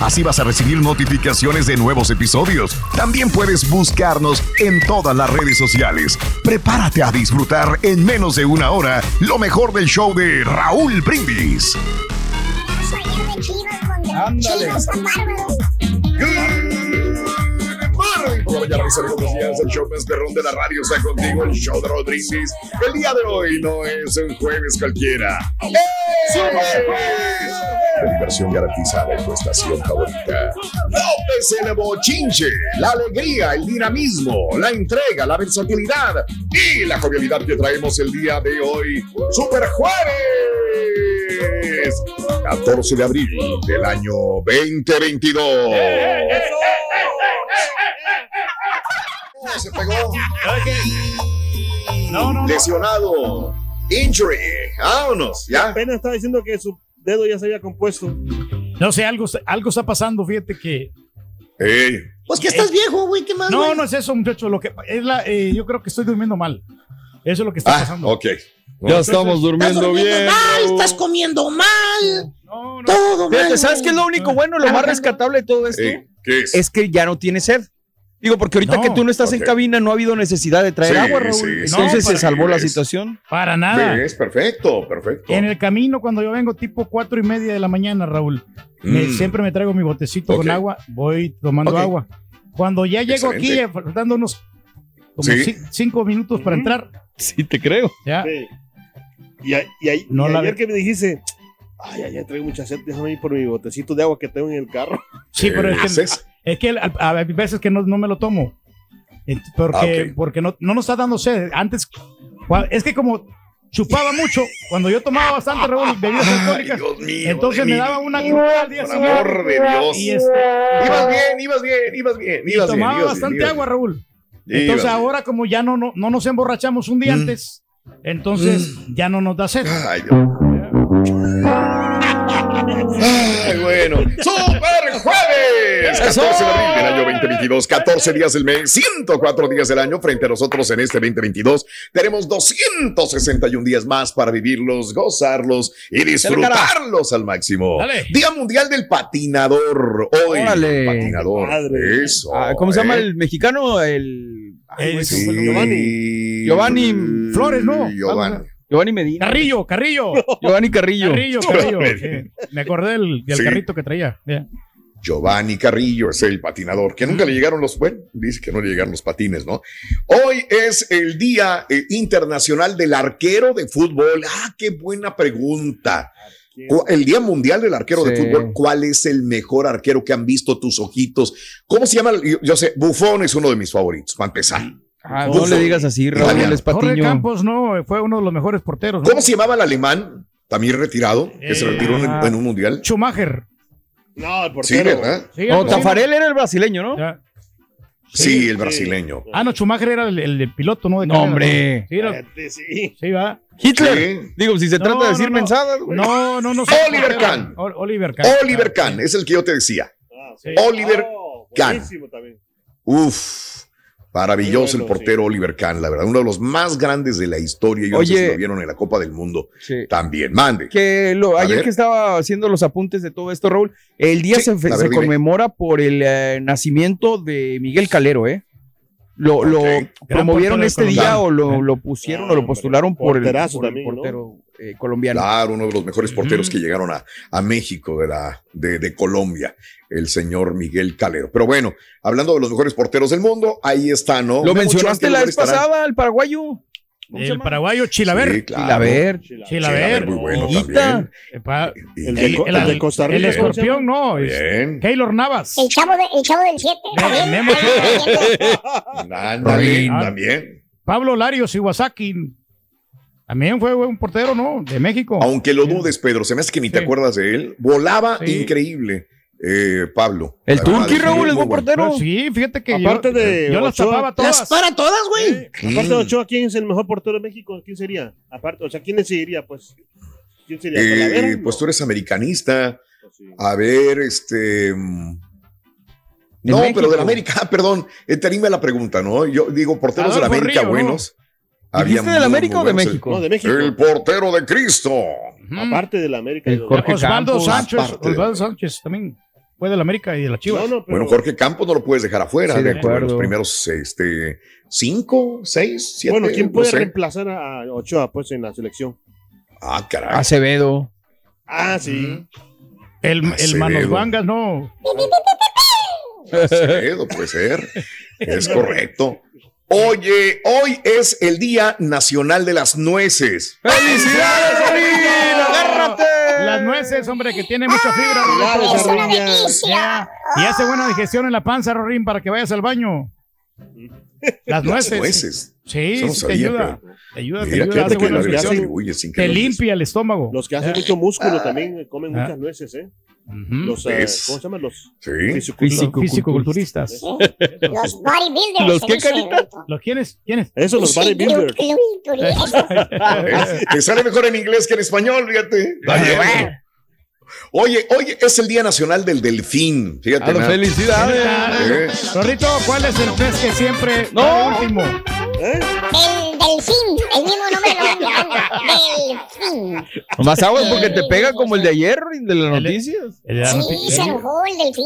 Así vas a recibir notificaciones de nuevos episodios. También puedes buscarnos en todas las redes sociales. Prepárate a disfrutar en menos de una hora lo mejor del show de Raúl Brindis. Ándale. Mis amigos, buenos días. El show más perrón de la radio está contigo, el show de Brindis. El día de hoy no es un jueves cualquiera. ¡Es La diversión garantizada en tu estación favorita. López el bochinche, la alegría, el dinamismo, la entrega, la versatilidad y la jovialidad que traemos el día de hoy. ¡Super Jueves! 14 de abril del año 2022. Se pegó. No, no, no. Lesionado. Injury. Vámonos. Ya. Apenas estaba diciendo que su dedo ya se había compuesto. No sé, algo, algo está pasando, fíjate que. Ey. Pues que estás viejo, güey, ¿qué más? No, güey? no es eso, muchacho. Lo que es la, eh, yo creo que estoy durmiendo mal. Eso es lo que está Ah, pasando. ok. Ya estamos Estás durmiendo durmiendo bien. mal, estás comiendo mal. No, no. Todo mal. ¿sabes qué es lo único bueno, lo más rescatable de todo esto? Ey, ¿Qué es? Es que ya no tiene sed. Digo, porque ahorita No, que tú no estás en cabina no ha habido necesidad de traer Sí, agua, Raúl. sí. Entonces No, se salvó la ves. situación. Para nada. Es perfecto, perfecto. En el camino, cuando yo vengo tipo cuatro y media de la mañana, Raúl, me- Mm. siempre me traigo mi botecito con agua, voy tomando agua. Cuando ya llego Excelente. aquí, faltando unos como Sí. cinco minutos para entrar, Sí, te creo. ya. Sí. Y, a- y, a- No y la ayer ve- que me dijiste, ay, ay, traigo mucha sed, déjame ir por mi botecito de agua que tengo en el carro. Sí, pero es que. Es que a, a veces que no, no me lo tomo. Porque, Ah, ok. porque no, no nos está dando sed. Antes, es que como chupaba mucho, cuando yo tomaba bastante Raúl, bebidas Ay, alcohólicas, Dios mío. entonces me daba una chupada al día Por siguiente. amor de Dios. Y, este, Ibas bien, ibas bien, ibas bien. y Ibas bien, tomaba ibas bastante bien, ibas agua. Raúl. Ibas Entonces bien. ahora como ya no, no, no nos emborrachamos un día Mm. antes, entonces ya no nos da sed. Ay, Dios. Ay, bueno. ¡Super Jueves! 14 de abril del año 2022, 14 días del mes, 104 días del año frente a nosotros en este 2022. Tenemos 261 días más para vivirlos, gozarlos y disfrutarlos al máximo. Dale. Día Mundial del Patinador. Hoy, Órale. patinador. Madre. Eso. Ah, ¿Cómo se llama ¿eh? el mexicano? El. Ay, Sí. el nombre. Giovanni. Giovanni Flores, ¿no? Giovanni. Giovanni Medina. Carrillo, Carrillo. Giovanni Carrillo. Carrillo, Carrillo. sí. Me acordé del, del Sí. carrito que traía. Ya. Giovanni Carrillo es el patinador, que nunca le llegaron los, bueno, dice que no le llegaron los patines, ¿no? Hoy es el Día eh, Internacional del Arquero de Fútbol. Ah, qué buena pregunta. El Día Mundial del Arquero de. Fútbol. ¿Cuál es el mejor arquero que han visto tus ojitos? ¿Cómo se llama? Yo, yo sé, Buffon es uno de mis favoritos, para empezar. Ah, no Buffon. le digas así, Raúl, es Jorge. Campos, no, fue uno de los mejores porteros. ¿no? ¿Cómo se llamaba el alemán? También retirado, que se Eh, retiró en, ah. en un mundial. Schumacher. No, el Sí, portero. ¿verdad? Sí, No, Tafarel era el brasileño, ¿no? Ya. Sí, el brasileño. Ah, no, Schumacher era el, el, el piloto, ¿no? De No, carrera, hombre. Sí, era- Este, sí. sí, va. Hitler. Sí. Digo, si se No, trata de decir no, no. mensadas, güey. No, no, no. Oliver Kahn. Ol- Oliver Kahn. Oliver Kahn, es el que yo te decía. Ah, sí. Oliver Oh, Kahn. buenísimo también. Uf, maravilloso bueno, el portero sí. Oliver Kahn, la verdad, uno de los más grandes de la historia. Yo no sé Oye. si lo vieron en la Copa del Mundo Sí. también. Mande. Que lo, ayer ver. que estaba haciendo los apuntes de todo esto, Raúl, el día Sí, se, ver, conmemora por el eh, nacimiento de Miguel Calero, ¿eh? Lo, promovieron portero este día o lo, lo pusieron Ah, o lo hombre. postularon por el, por el también, ¿no? Eh, colombiano. Claro, uno de los mejores porteros que llegaron a, a México de, la, de, de Colombia, el señor Miguel Calero. Pero bueno, hablando de los mejores porteros del mundo, ahí está, ¿no? Lo mencionaste Ochoa, ¿en qué la vez estará? pasada, el paraguayo. ¿Cómo se El paraguayo Chilaver. Sí, claro. Chilaver. Chilaver. Chilaver. muy bueno también. El de, Co- el de Costa El Rica. ¿cómo se llama? escorpión, no. es Bien. Keylor Navas. El chavo, de- el chavo del 7. Ne- Memo Ándale, Ah. también. Pablo Larios Iwasaki. También fue un portero, ¿no? De México. Aunque lo dudes, Pedro, se me hace que ni te acuerdas de él. Volaba Sí. increíble, eh, Pablo. El Turqui, es Raúl, es buen portero. Sí, fíjate que Aparte yo, de yo las Ochoa, tapaba Las todas. para todas, güey. Aparte de. Ochoa, ¿quién es el mejor portero de México? ¿Quién sería? Aparte, o sea, ¿quién le seguiría? Pues, ¿quién sería? Eh, pues tú eres americanista. Pues sí. A ver, este. mm, No, México. pero de la América, ah, perdón, eh, te anime la pregunta, ¿no? Yo digo, porteros de la Adolfo América Río, ¿no? ¿Dijiste Había de la muy, América o de. México? No, de México. El, portero de Cristo. Ujú. Aparte de la América. Yo- Jorge Osvaldo Campos, Sánchez. aparte Osvaldo Sánchez también fue de la América y de la Chivas. No, no, pero Bueno, Jorge Campos no lo puedes dejar afuera. Sí, de dentro de los acuerdo. primeros este, cinco, seis, siete. bueno, ¿quién no puede sé. reemplazar a Ochoa pues en la selección? Ah, caray. Acevedo. Ah, sí. El, el. Manos Vangas, no. Acevedo, puede ser. Es correcto. Oye, hoy es el Día Nacional de las Nueces. ¡Felicidades, Solín! ¡Agárrate! Las nueces, hombre, que tiene mucha fibra. Rorrito. Es una Ardilla. delicia. Y hace buena digestión en la panza, Rorín, para que vayas al baño. Las Las nueces. nueces. Sí, Eso no sí te ayuda. pero- Te ayuda, te Mira, ayuda. fíjate hace que Te limpia el estómago. Los que hacen Ah. mucho músculo también comen Ah. muchas nueces, ¿eh? Los, eh, ¿Ves? ¿cómo se llaman? Los Sí. Los fisicoculturistas. Los bodybuilders. ¿Los qué, Carita? ¿Los quiénes? ¿Quiénes? Eso, los bodybuilders. Te sale mejor en inglés que en español, fíjate. Oye, hoy es el Día Nacional del Delfín. Fíjate. A los nada. felicidades. Eh, Rorrito, ¿cuál es el pez que siempre No. último? ¿Eh? Del delfín. El mismo nombre lo Delfín. Nomás aguas porque te pega como el de ayer de las noticias. El de la Sí, se enojó el delfín.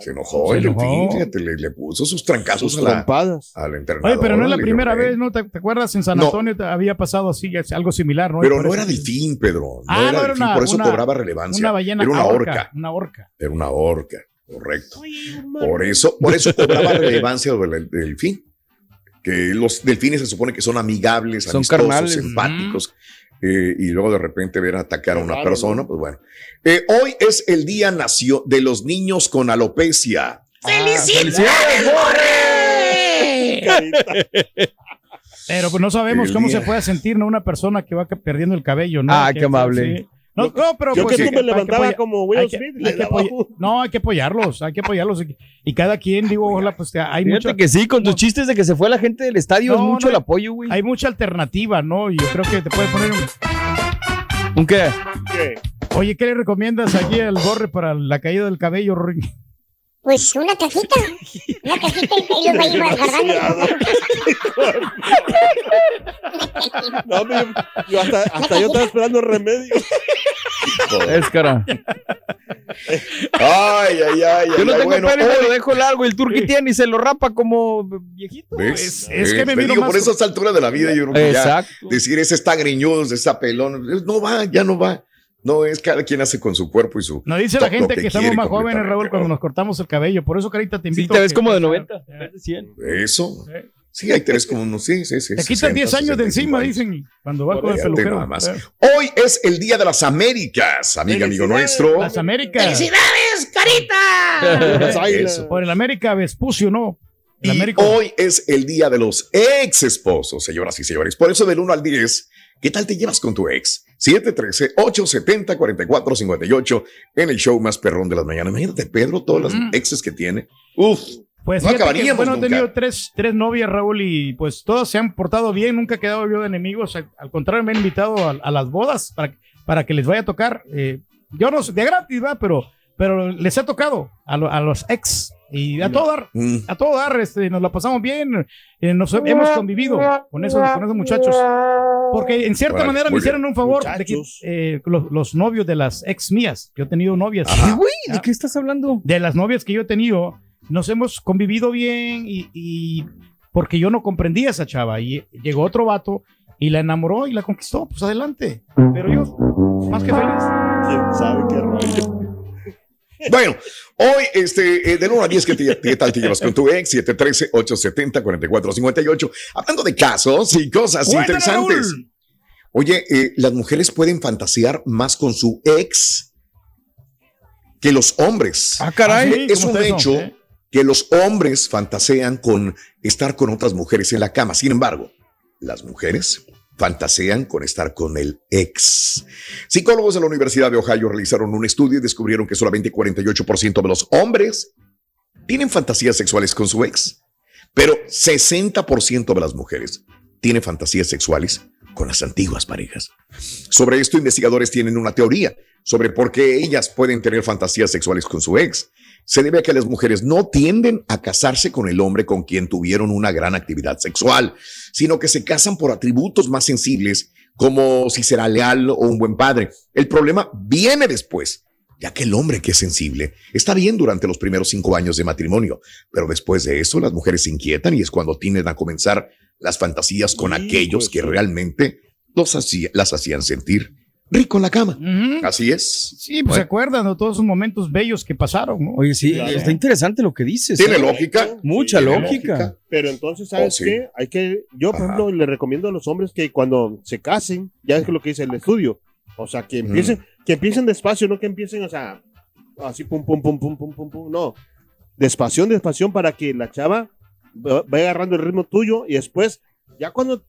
se enojó Se el Delfín, fíjate, le, le puso sus trancazos Sus a la, trompadas. a la entrenadora. Oye, pero no es la primera dijo, vez, ¿no? ¿Te, te acuerdas? En San. Antonio había pasado así, algo similar, ¿no? Pero no eso- era delfín, Pedro. No Ah, era no, era delfín, una- por eso una- cobraba relevancia. Una ballena Era una orca, orca. Una orca. Era una orca, correcto. Por eso, por eso cobraba relevancia del delfín. Que los delfines se supone que son amigables, Son amistosos, carnales. empáticos. eh, y luego de repente ver atacar a una Claro, persona, ¿no? pues bueno. Eh, hoy es el Día nació de los niños con alopecia. ¡Felicidades, Pero pues no sabemos El cómo día. se puede sentir, ¿no? Una persona que va perdiendo el cabello, ¿no? Ah, qué amable. sí. No, no, pero Yo pues, que tú me hay que levantaba como Will hay que- Smith. hay le que apoyar- un- no, hay que apoyarlos, hay que apoyarlos. Y, cada quien, digo, ojalá, pues hay Fíjate mucha, que sí, con tus no. chistes de que se fue la gente del estadio, es No, mucho no, el apoyo, güey. hay mucha alternativa, ¿no? Y yo creo que te puedes poner un... ¿Un qué? ¿Qué? Oye, ¿qué le recomiendas aquí al gorre para la caída del cabello, Rory? Pues una cajita. Una cajita y los va a llevar cargando. No, yo hasta, hasta yo estaba esperando remedio. Es cara. Ay, ay, ay. Yo ay, no ay, tengo bueno, pelo y me lo dejo largo. El turqui Sí. tiene y se lo rapa como viejito. ¿Ves? Es- es que me Te miro digo, más- por esas alturas de la vida, yo creo que ya Exacto. decir ese está greñudo, ese está pelón, no va, ya no va. No es cada quien hace con su cuerpo y su. Nos dice la gente que, estamos más jóvenes, Raúl, cuando ¿no? nos cortamos el cabello. Por eso, Carita, te Sí, invito. te a ves que- como de 90. Eh, de 100. Eso. eh. Sí, hay tres como unos. Sí, sí, sí. Te quitan 10 años de encima, dicen, cuando vas con el peluquero. nada más. Hoy es el Día de las Américas, amiga, amigo nuestro. Las Américas. ¡Felicidades, carita! Eso. Por el América Vespucio, ¿no? El Y América. hoy es el día de los ex esposos, señoras y señores. Por eso, del 1 al 10, ¿qué tal te llevas con tu ex? 713-870-4458 en el show más perrón de las mañanas. Imagínate, Pedro, todas las Mm. exes que tiene. Uf, Pues no que, bueno, he tenido tres, tres novias, Raúl, y pues todas se han portado bien, nunca he quedado yo de enemigos. Al, al contrario, me han invitado a, a las bodas para, para que les vaya a tocar. eh, yo no sé, de gratis, va, pero, pero les ha tocado a, lo- a los ex y a todo dar. mm, A todo dar, este, nos la pasamos bien, eh, nos hemos convivido con esos, con esos muchachos. Porque en cierta manera me hicieron un favor de que, eh, los, los novios de las ex mías. Yo he tenido novias. ¿Qué, güey? ¿De qué estás hablando? De las novias que yo he tenido, nos hemos convivido bien y, y porque yo no comprendía a esa chava. Y llegó otro vato y la enamoró y la conquistó. Pues adelante. Pero yo, más que feliz. ¿Quién sabe qué rollo? Bueno, hoy, este, eh, del 1 al 10, ¿qué, te- qué tal te llevas con tu ex? 713-870-4458. Hablando de casos y cosas Cuéntale, interesantes. Raúl. Oye, eh, las mujeres pueden fantasear más con su ex que los hombres. Ah, caray. Es ¿cómo un hecho ¿Eh? Que los hombres fantasean con estar con otras mujeres en la cama. Sin embargo, las mujeres fantasean con estar con el ex. Psicólogos de la Universidad de Ohio realizaron un estudio y descubrieron que solamente 48% de los hombres tienen fantasías sexuales con su ex, pero 60% de las mujeres tienen fantasías sexuales con las antiguas parejas. Sobre esto, investigadores tienen una teoría sobre por qué ellas pueden tener fantasías sexuales con su ex. Se debe a que las mujeres no tienden a casarse con el hombre con quien tuvieron una gran actividad sexual, sino que se casan por atributos más sensibles, como si será leal o un buen padre. El problema viene después, ya que el hombre que es sensible está bien durante los primeros cinco años de matrimonio, pero después de eso las mujeres se inquietan y es cuando tienden a comenzar las fantasías con aquellos que realmente los hacía- las hacían sentir rico en la cama. Así es. Sí, pues se acuerdan de todos esos momentos bellos que pasaron, ¿no? Oye, sí, Claro. está interesante lo que dices. Tiene ¿eh? lógica. Mucha Sí, lógica. Pero entonces, ¿sabes Oh, sí. qué? Hay que, yo, por Ajá. ejemplo, le recomiendo a los hombres que cuando se casen, ya es lo que dice el estudio, o sea, que empiecen, Mm. que empiecen despacio, no que empiecen, o sea, así pum, pum, pum, pum, pum, pum, pum, no. Despacio, despacio para que la chava va- vaya agarrando el ritmo tuyo y después, ya cuando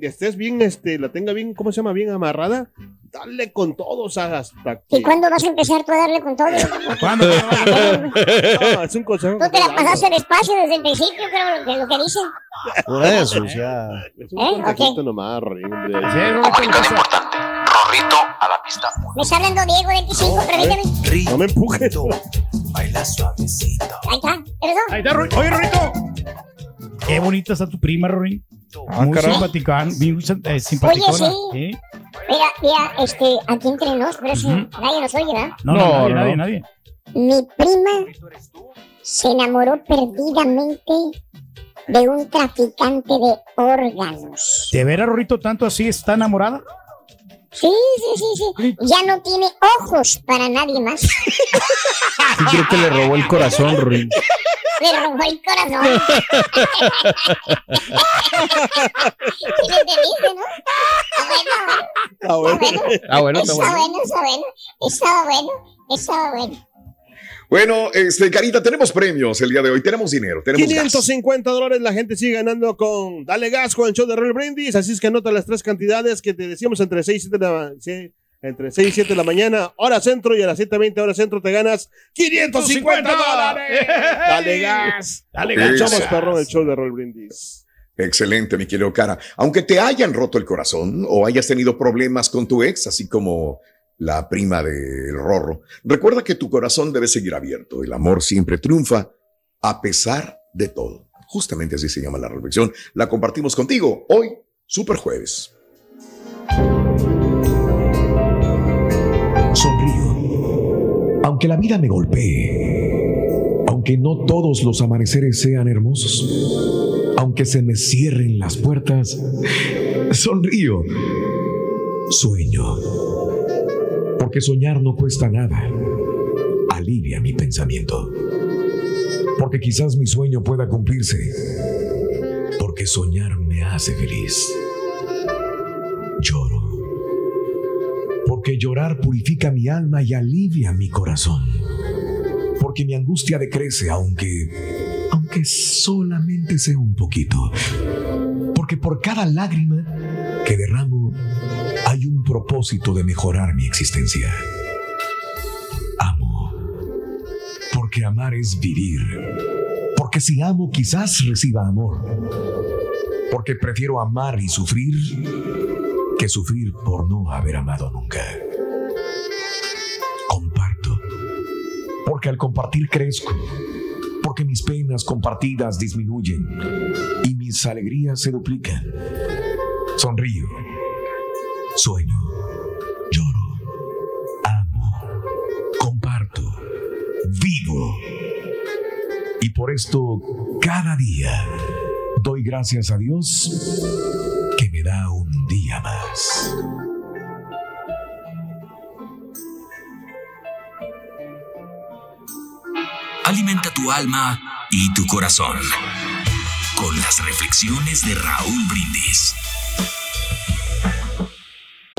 estés bien, este, la tenga bien, ¿cómo se llama? Bien amarrada, dale con todo, que... ¿Y cuándo vas a empezar tú a darle con todo? ¿Cuándo? No, es un consejo. Tú te la pasaste despacio desde el principio, creo, de lo que dicen. Por eso, o sea. Es un ¿Eh? consejito Ok. nomás, Rorín, hombre. Sí, Rorrito, le pasa. Me está hablando Diego 25, permíteme. No me empujes. Ahí está. ¿Perdón? Ahí está, Rorrito. Oye, Rorrito. Qué bonita está tu prima, Rory. Ah, muy simpaticón, muy eh, simpaticona. Oye, sí. Mira, mira, este, aquí entre nos, pero si Ujú. nadie nos oye, ¿verdad? No, no, No, nadie, no. nadie, nadie. Mi prima se enamoró perdidamente de un traficante de órganos. ¿De veras, Rorrito, tanto así está enamorada? Sí, sí, sí, sí. Ya no tiene ojos para nadie más. Sí, creo que le robó el corazón, Ruin. Le robó el corazón. ¿Sí me entendiste, no? Está bueno, Ah, bueno. Ah, bueno, está está bueno. bueno, está bueno. Estaba bueno, estaba bueno. Bueno, este, Carita, tenemos premios el día de hoy. Tenemos dinero, tenemos gas. 550 dólares la gente sigue ganando con Dale Gas con el show de Roll Brindis. Así es que anota las tres cantidades que te decíamos entre 6 y 7 de la, sí, entre 6 y 7 de la mañana, hora centro, y a las 7.20 hora centro te ganas 550 dólares. Dale gas. Dale, gas. Echamos Gas. perro el show de Roll Brindis. Excelente, mi querido Cara. Aunque te hayan roto el corazón o hayas tenido problemas con tu ex, así como la prima del Rorro, recuerda que tu corazón debe seguir abierto. El amor siempre triunfa a pesar de todo. Justamente así se llama la reflexión. La compartimos contigo hoy, Super Jueves. Sonrío. Aunque la vida me golpee, aunque no todos los amaneceres sean hermosos, aunque se me cierren las puertas, sonrío. Sueño. Porque soñar no cuesta nada. Alivia mi pensamiento. Porque quizás mi sueño pueda cumplirse. Porque soñar me hace feliz. Lloro. Porque llorar purifica mi alma y alivia mi corazón. Porque mi angustia decrece aunque aunque solamente sea un poquito. Porque por cada lágrima que derramo propósito de mejorar mi existencia. Amo. Porque amar es vivir. Porque si amo quizás reciba amor. Porque prefiero amar y sufrir que sufrir por no haber amado nunca. Comparto. Porque al compartir crezco. Porque mis penas compartidas disminuyen y mis alegrías se duplican. Sonrío. Sueño. Por esto, cada día, doy gracias a Dios que me da un día más. Alimenta tu alma y tu corazón con las reflexiones de Raúl Brindis.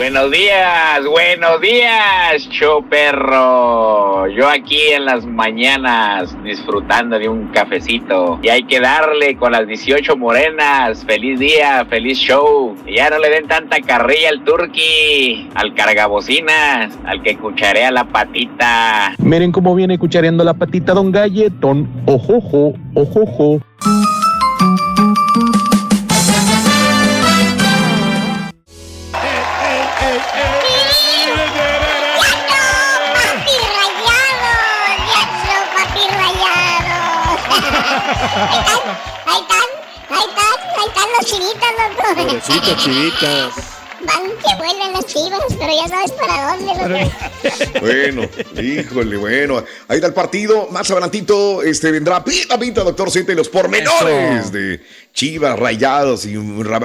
Buenos días, buenos días, show perro. Yo aquí en las mañanas disfrutando de un cafecito. Y hay que darle con las 18 morenas. Feliz día, feliz show. Y ya no le den tanta carrilla al turqui, al cargabocinas, al que cucharea la patita. Miren cómo viene cuchareando la patita Don Galletón. Ojojo, ojojo. Ahí están, ahí están, ahí están los chivitas, loco. Pobrecitas chivitas. Van que vuelven las chivas, pero ya sabes para dónde, loco. Bueno, híjole, bueno. Ahí está el partido. Más adelantito este, vendrá Pita Pinta, doctor Siete, los pormenores Eso. de Chivas, rayados y,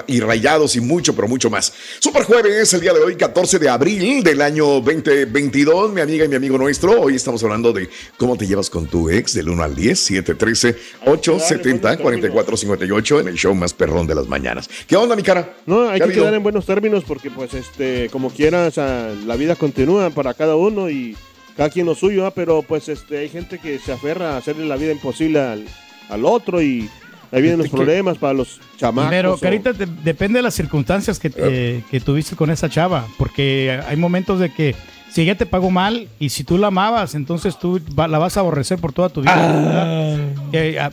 y rayados y mucho, pero mucho más. Super jueves, el día de hoy, 14 de abril del año 2022. Mi amiga y mi amigo nuestro, hoy estamos hablando de cómo te llevas con tu ex del 1 al 10, 713 870 4458 en el show más perrón de las mañanas. ¿Qué onda, mi cara? No, hay ¿Qué ha que quedar en buenos términos porque, pues, este, como quiera, o sea, la vida continúa para cada uno y cada quien lo suyo, ¿ah? pero, pues, este, hay gente que se aferra a hacerle la vida imposible al, al otro y ahí vienen los Es que- problemas para los chamacos. Pero, o- Carita, te- depende de las circunstancias que, eh, que tuviste con esa chava, porque hay momentos de que si ella te pagó mal y si tú la amabas, entonces tú va- la vas a aborrecer por toda tu vida. Ah. Que, ah,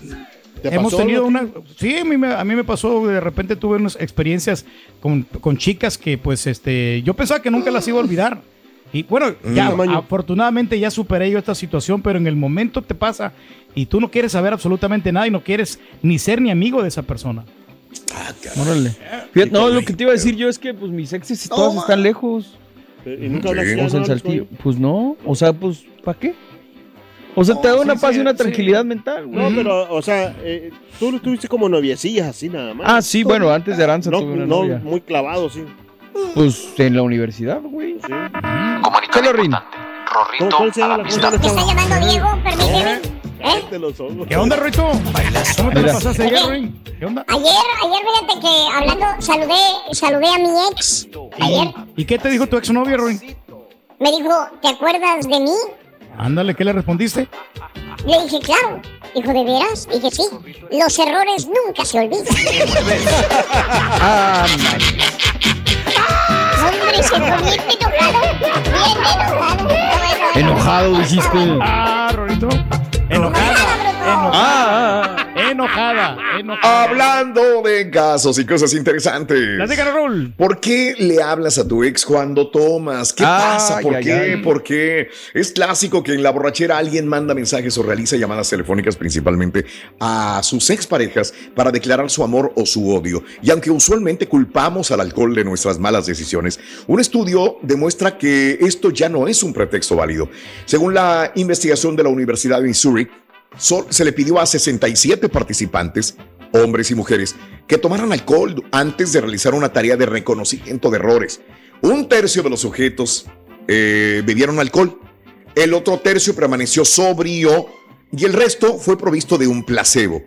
¿Te Hemos tenido una... Sí, a mí, me, a mí me pasó, de repente tuve unas experiencias con, con chicas que pues este, yo pensaba que nunca las iba a olvidar. Y bueno, ya Mm. afortunadamente ya superé yo esta situación, pero en el momento te pasa y tú no quieres saber absolutamente nada y no quieres ni ser ni amigo de esa persona. Órale. Fíjate, no, lo que te iba a decir yo es que pues mis exes todas están lejos. Y nunca Sí. O sea, ¿no? Saltillo. Pues no, o sea, pues, ¿para qué? O sea, te da una sí, paz sí, y una sí. tranquilidad mental. No, güey. pero, o sea, eh, tú lo tuviste como noviecillas así nada más. Ah, sí, bueno, antes de Aranza no, tuve una no, novia. muy clavado, sí. Pues en la universidad, güey. Sí. Comunicado Rin. ¿Cómo, ¿Cuál se llama la cosa? ¿Me está llamando Diego? Permíteme. ¿Eh? De los ojos. ¿Qué onda, Rito? ¿Cómo te la pasaste ayer, Rin? ¿Qué onda? Ayer, ayer, fíjate que hablando, saludé, saludé a mi ex. Ayer ¿Y qué te dijo tu exnovio, Rin? me dijo, ¿te acuerdas de mí? Ándale, ¿qué le respondiste? Le dije, claro. Dijo, ¿de veras? Dije, sí. Los errores nunca se olvidan. Ah, Hombre, se enojado. Bien enojado. Enojado, dijiste. Ah, Rorito. Enojada. Ah, Enojada. Enojada. Enojada. Hablando de casos y cosas interesantes. Platícanos, Raúl. ¿Por qué le hablas a tu ex cuando tomas? ¿Qué pasa? ¿Por ay, qué? ay. ¿Por qué? Es clásico que en la borrachera alguien manda mensajes o realiza llamadas telefónicas principalmente a sus exparejas para declarar su amor o su odio. Y aunque usualmente culpamos al alcohol de nuestras malas decisiones, un estudio demuestra que esto ya no es un pretexto válido. Según la investigación de la Universidad de Missouri, se le pidió a 67 participantes hombres y mujeres, que tomaran alcohol antes de realizar una tarea de reconocimiento de errores. Un tercio de los sujetos eh, bebieron alcohol, el otro tercio permaneció sobrio y el resto fue provisto de un placebo.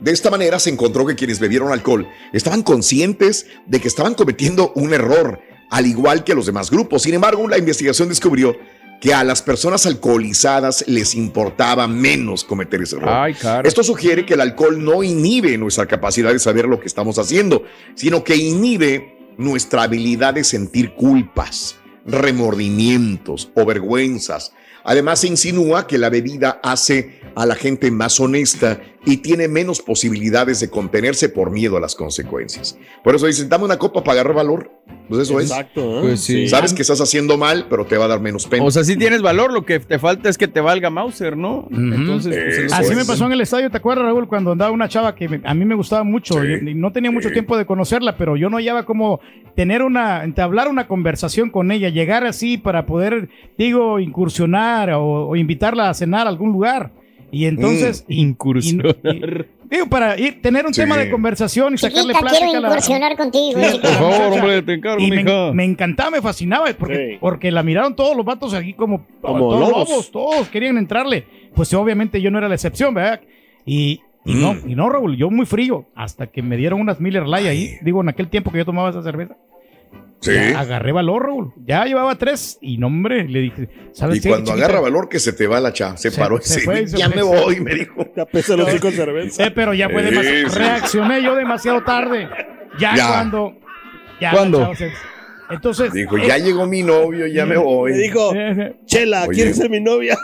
De esta manera se encontró que quienes bebieron alcohol estaban conscientes de que estaban cometiendo un error, al igual que los demás grupos. Sin embargo, la investigación descubrió que a las personas alcoholizadas les importaba menos cometer ese error. Ay. Esto sugiere que el alcohol no inhibe nuestra capacidad de saber lo que estamos haciendo, sino que inhibe nuestra habilidad de sentir culpas, remordimientos o vergüenzas. Además, se insinúa que la bebida hace a la gente más honesta y tiene menos posibilidades de contenerse por miedo a las consecuencias. Por eso dicen, dame una copa para agarrar valor. Pues eso Exacto, ¿eh? Pues sí. es. Sabes que estás haciendo mal, pero te va a dar menos pena. O sea, sí tienes valor, lo que te falta es que te valga Mauser, ¿no? Entonces, pues, es Así me pasó en el estadio, ¿te acuerdas, Raúl? Cuando andaba una chava que me- a mí me gustaba mucho. Sí. y- y no tenía mucho tiempo de conocerla, pero yo no hallaba como tener una, entablar una conversación con ella, llegar así para poder, digo, incursionar o, o invitarla a cenar a algún lugar. Y entonces. Incursionar. y- y- digo, para ir, tener un Sí. tema de conversación y sacarle chiquita, plática quiero la. incursionar contigo. Sí. Por favor, hombre, te encargo, Y mija. me encantaba, me fascinaba, porque, Sí. porque la miraron todos los vatos aquí como, Como todos lobos. todos querían entrarle. Pues obviamente yo no era la excepción, ¿verdad? Y, y no, y no, Raúl, yo muy frío, hasta que me dieron unas Miller Lite ahí, digo, en aquel tiempo que yo tomaba esa cerveza. Sí. Ya agarré valor, Raúl. Ya llevaba tres y no, hombre, le dije, ¿sabes Y qué, cuando chiquita? agarra valor que se te va la chava, se, Se- paró y se se, fue y se ya fue. me voy, me dijo. Ya pesa los hijos de cerveza. Eh, pero ya fue Sí, demasiado. sí. Reaccioné yo demasiado tarde. Ya, Ya. cuando. Ya, ¿Cuándo? Entonces. Dijo, eh, ya llegó mi novio, ya me voy. Me dijo, eh, Chela, Oye. ¿quieres ser mi novia?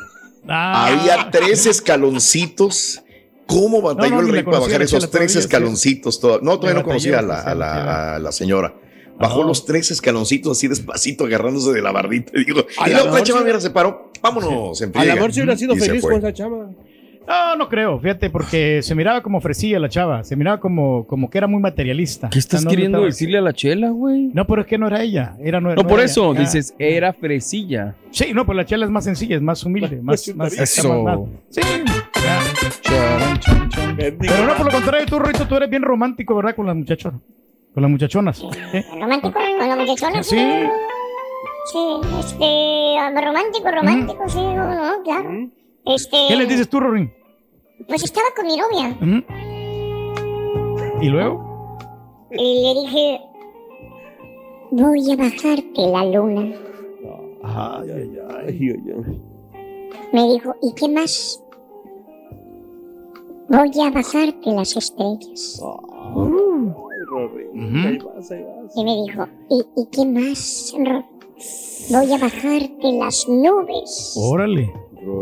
ah, Había tres escaloncitos. ¿Cómo batalló No, no, el rey para bajar esos tres escaloncitos? No, todavía no conocía a la, batalló, a la- a la señora. Bajó los tres escaloncitos así despacito, agarrándose de la bardita. Y, digo, A y la luego la chava mira, se paró. Vámonos, en A lo mejor si hubiera sido Y se feliz con esa chama. No, no creo, fíjate, porque se miraba como fresilla la chava, se miraba como, como que era muy materialista. ¿Qué estás no, queriendo decirle a la chela, güey? No, pero es que no era ella, era no, No, por era eso, ella. Ah, dices, era fresilla. Sí, no, pues la chela es más sencilla, es más humilde, más, más, Eso. más- más- Sí, pero no, por lo contrario, tú, Rito, tú eres bien romántico, ¿verdad? Con las muchachonas, con las muchachonas. ¿eh? ¿Romántico? ¿Con la muchachona? Sí. Sí, este, ah, romántico, romántico, sí, no, no, claro. Este, ¿Qué le dices tú, Rorín? Pues estaba con mi novia ¿Y luego? y le dije, voy a bajarte la luna. Ay, ay, ay, ay, ay. Me dijo, ¿y qué más? Voy a bajarte las estrellas. Rory. Ujú. Ahí vas, ahí vas. Y me dijo, ¿y, y qué más? Ro- Voy a bajarte las nubes. Órale.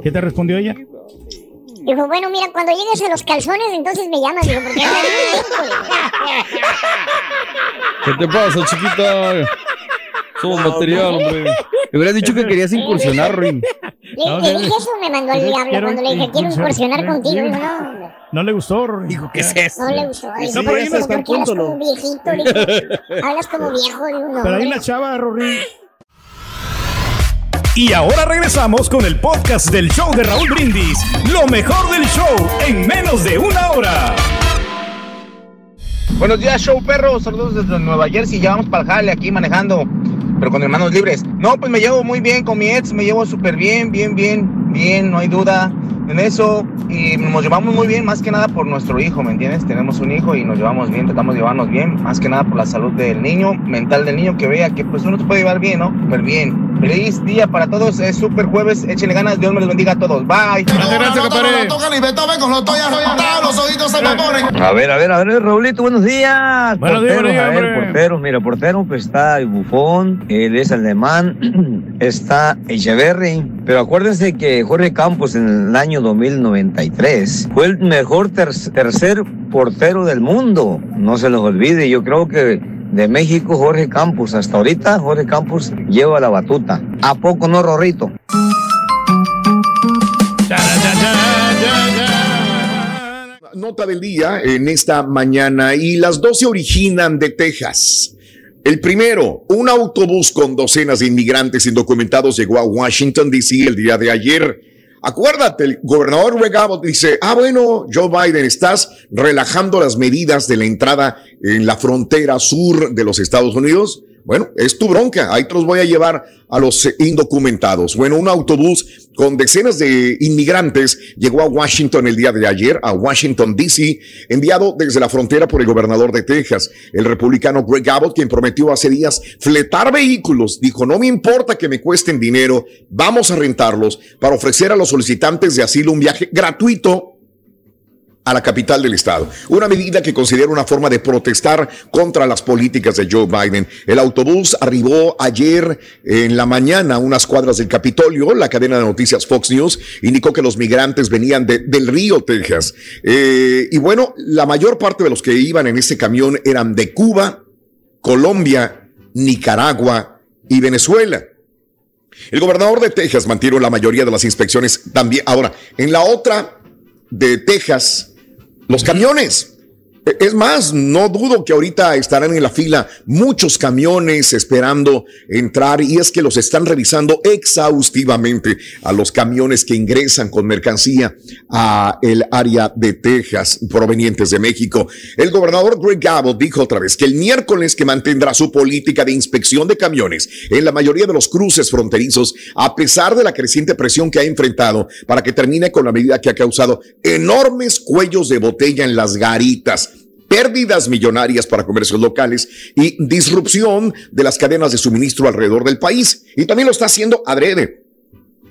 ¿Qué te respondió ella? Dijo, bueno, mira, cuando llegues a los calzones, entonces me llamas. Digo, porque. ¿Qué te pasa, chiquita? Somos material, hombre. Me hubieras dicho que querías incursionar, Rin. Le, le dije eso, me mandó al diablo quiero cuando le dije, quiero incursionar contigo. Digo, no, No le gustó, Rory. Dijo, ¿qué es eso? no le gustó. Sí, Dijo, pero ahí no "¿Por está el qué hablas punto, como ¿no? viejito? Le dije, hablas como viejo. Digo, no, Pero ahí la chava, Rory. Y ahora regresamos con el podcast del show de Raúl Brindis. Lo mejor del show en menos de una hora. Buenos días, show perro. Saludos desde Nueva Jersey. Ya vamos para el jale aquí manejando, pero con hermanos libres. No, pues me llevo muy bien con mi ex. Me llevo súper bien, bien, bien, bien. No hay duda en eso. Y nos llevamos muy bien, más que nada por nuestro hijo, ¿me entiendes? Tenemos un hijo y nos llevamos bien, tratamos de llevarnos bien. Más que nada por la salud del niño, mental del niño, que vea que pues uno se puede llevar bien, ¿no? Súper bien. Feliz día para todos. Es súper jueves. Échenle ganas. Dios me los bendiga a todos. Bye. A ver, a ver, a ver, Raulito, buenos días. Buenos días, porteros, buenos días, a ver, hombre. porteros, mira, portero, pues está el Bufón, él es alemán, está Echeverry, pero acuérdense que Jorge Campos en el año 2093 fue el mejor ter- tercer portero del mundo, no se los olvide, yo creo que de México Jorge Campos, hasta ahorita Jorge Campos lleva la batuta. ¿A poco no, Rorrito? Nota del día en esta mañana y las dos se originan de Texas. El primero, un autobús con docenas de inmigrantes indocumentados llegó a Washington, D.C. el día de ayer. Acuérdate, el gobernador Greg dice, ah, bueno, Joe Biden, estás relajando las medidas de la entrada en la frontera sur de los Estados Unidos. Bueno, es tu bronca. Ahí te los voy a llevar a los eh, indocumentados. Bueno, un autobús con decenas de inmigrantes llegó a Washington el día de ayer, a Washington, D.C., enviado desde la frontera por el gobernador de Texas, el republicano Greg Abbott, quien prometió hace días fletar vehículos. Dijo, no me importa que me cuesten dinero, vamos a rentarlos para ofrecer a los solicitantes de asilo un viaje gratuito a la capital del estado. Una medida que considera una forma de protestar contra las políticas de Joe Biden. El autobús arribó ayer en la mañana a unas cuadras del Capitolio. La cadena de noticias Fox News indicó que los migrantes venían de- del río Texas. Eh, y bueno, la mayor parte de los que iban en este camión eran de Cuba, Colombia, Nicaragua y Venezuela. El gobernador de Texas mantiene la mayoría de las inspecciones también. Ahora, en la otra de Texas, los camiones. Es más, no dudo que ahorita estarán en la fila muchos camiones esperando entrar y es que los están revisando exhaustivamente a los camiones que ingresan con mercancía a el área de Texas provenientes de México. El gobernador Greg Abbott dijo otra vez que el miércoles que mantendrá su política de inspección de camiones en la mayoría de los cruces fronterizos a pesar de la creciente presión que ha enfrentado para que termine con la medida que ha causado enormes cuellos de botella en las garitas pérdidas millonarias para comercios locales y disrupción de las cadenas de suministro alrededor del país. Y también lo está haciendo adrede,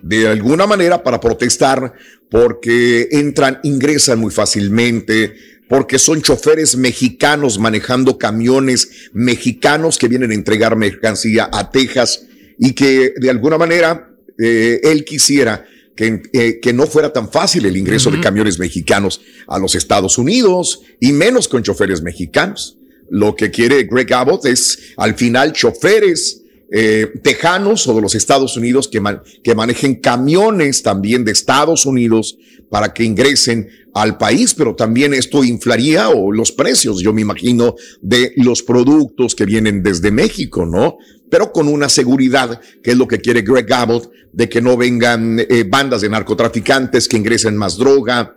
de alguna manera para protestar porque entran, ingresan muy fácilmente, porque son choferes mexicanos manejando camiones mexicanos que vienen a entregar mercancía a Texas y que de alguna manera eh, él quisiera que, eh, que no fuera tan fácil el ingreso de camiones mexicanos a los Estados Unidos y menos con choferes mexicanos. Lo que quiere Greg Abbott es al final choferes eh, tejanos o de los Estados Unidos que, que manejen camiones también de Estados Unidos para que ingresen al país, pero también esto inflaría o los precios, yo me imagino, de los productos que vienen desde México, ¿no? Pero con una seguridad, que es lo que quiere Greg Abbott, de que no vengan eh, bandas de narcotraficantes que ingresen más droga,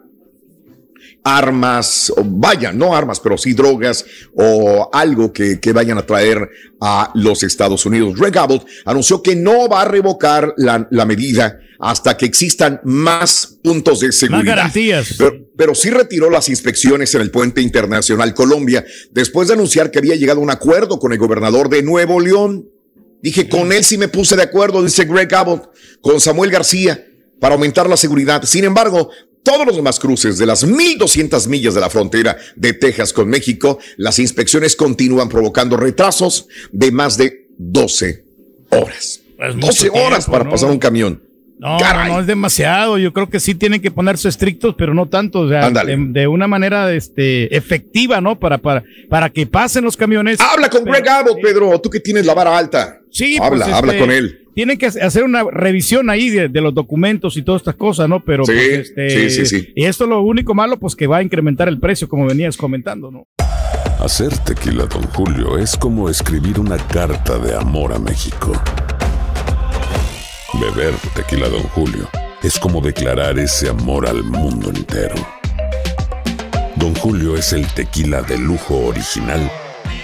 armas, o vaya, no armas, pero sí drogas o algo que, que vayan a traer a los Estados Unidos. Greg Abbott anunció que no va a revocar la, la medida hasta que existan más puntos de seguridad. garantías. Pero, pero sí retiró las inspecciones en el puente internacional Colombia después de anunciar que había llegado a un acuerdo con el gobernador de Nuevo León. Dije, con él sí me puse de acuerdo, dice Greg Abbott, con Samuel García, para aumentar la seguridad. Sin embargo, todos los demás cruces de las 1.200 millas de la frontera de Texas con México, las inspecciones continúan provocando retrasos de más de 12 horas. 12 mucho horas tiempo, para ¿no? pasar un camión. No, no, no, es demasiado. Yo creo que sí tienen que ponerse estrictos, pero no tanto. O sea, de, de una manera este, efectiva, ¿no? Para, para, para que pasen los camiones. Habla con Greg Abbott, Pedro, tú que tienes la vara alta. Sí, habla, pues, habla este, con él. Tienen que hacer una revisión ahí de, de los documentos y todas estas cosas, ¿no? Pero Sí, pues, este, sí, sí, sí. Y esto es lo único malo, pues que va a incrementar el precio, como venías comentando, ¿no? Hacer tequila, Don Julio, es como escribir una carta de amor a México. Beber tequila, Don Julio, es como declarar ese amor al mundo entero. Don Julio es el tequila de lujo original,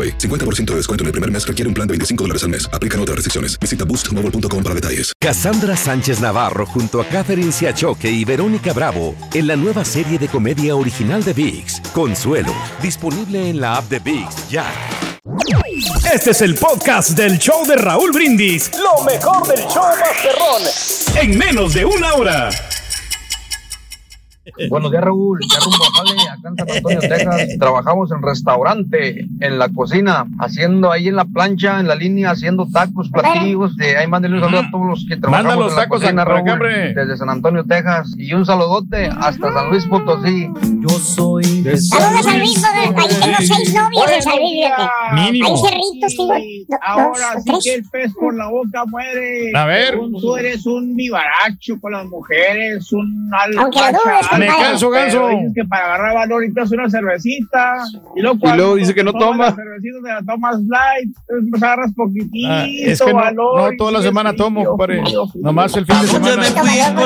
AroPay. 50% de descuento en el primer mes requiere un plan de 25 dólares al mes. Aplican otras restricciones. Visita boostmobile.com para detalles. Cassandra Sánchez Navarro junto a Catherine Siachoque y Verónica Bravo en la nueva serie de comedia original de VIX, Consuelo, disponible en la app de VIX ya. Este es el podcast del show de Raúl Brindis. Lo mejor del show Masterrón. En menos de una hora. Buenos días, Raúl. Ya rumbo a Jale, acá en San Antonio, Texas. Trabajamos en restaurante, en la cocina, haciendo ahí en la plancha, en la línea, haciendo tacos, platillos. De ahí mándenle un saludo a todos los que trabajamos Manda los en la tacos cocina, Raúl, hombre. desde San Antonio, Texas. Y un saludote hasta San Luis Potosí. Yo soy de Saludos a Luis, ahí tengo seis novios en San Luis. Mínimo. Hay cerritos, tengo do- Ahora dos sí que el pez por la boca muere. A ver. Tú, eres un vivaracho con las mujeres, un algo. Aunque dudes, Me canso, ganso. Dices que para agarrar valor y haces una cervecita. Y luego, Y luego dice que no tomas toma. la cervecita, te la tomas light, entonces agarras poquitito. Ah, es que no, valor, no toda la semana tomo, compadre. Nomás el fin de semana. En.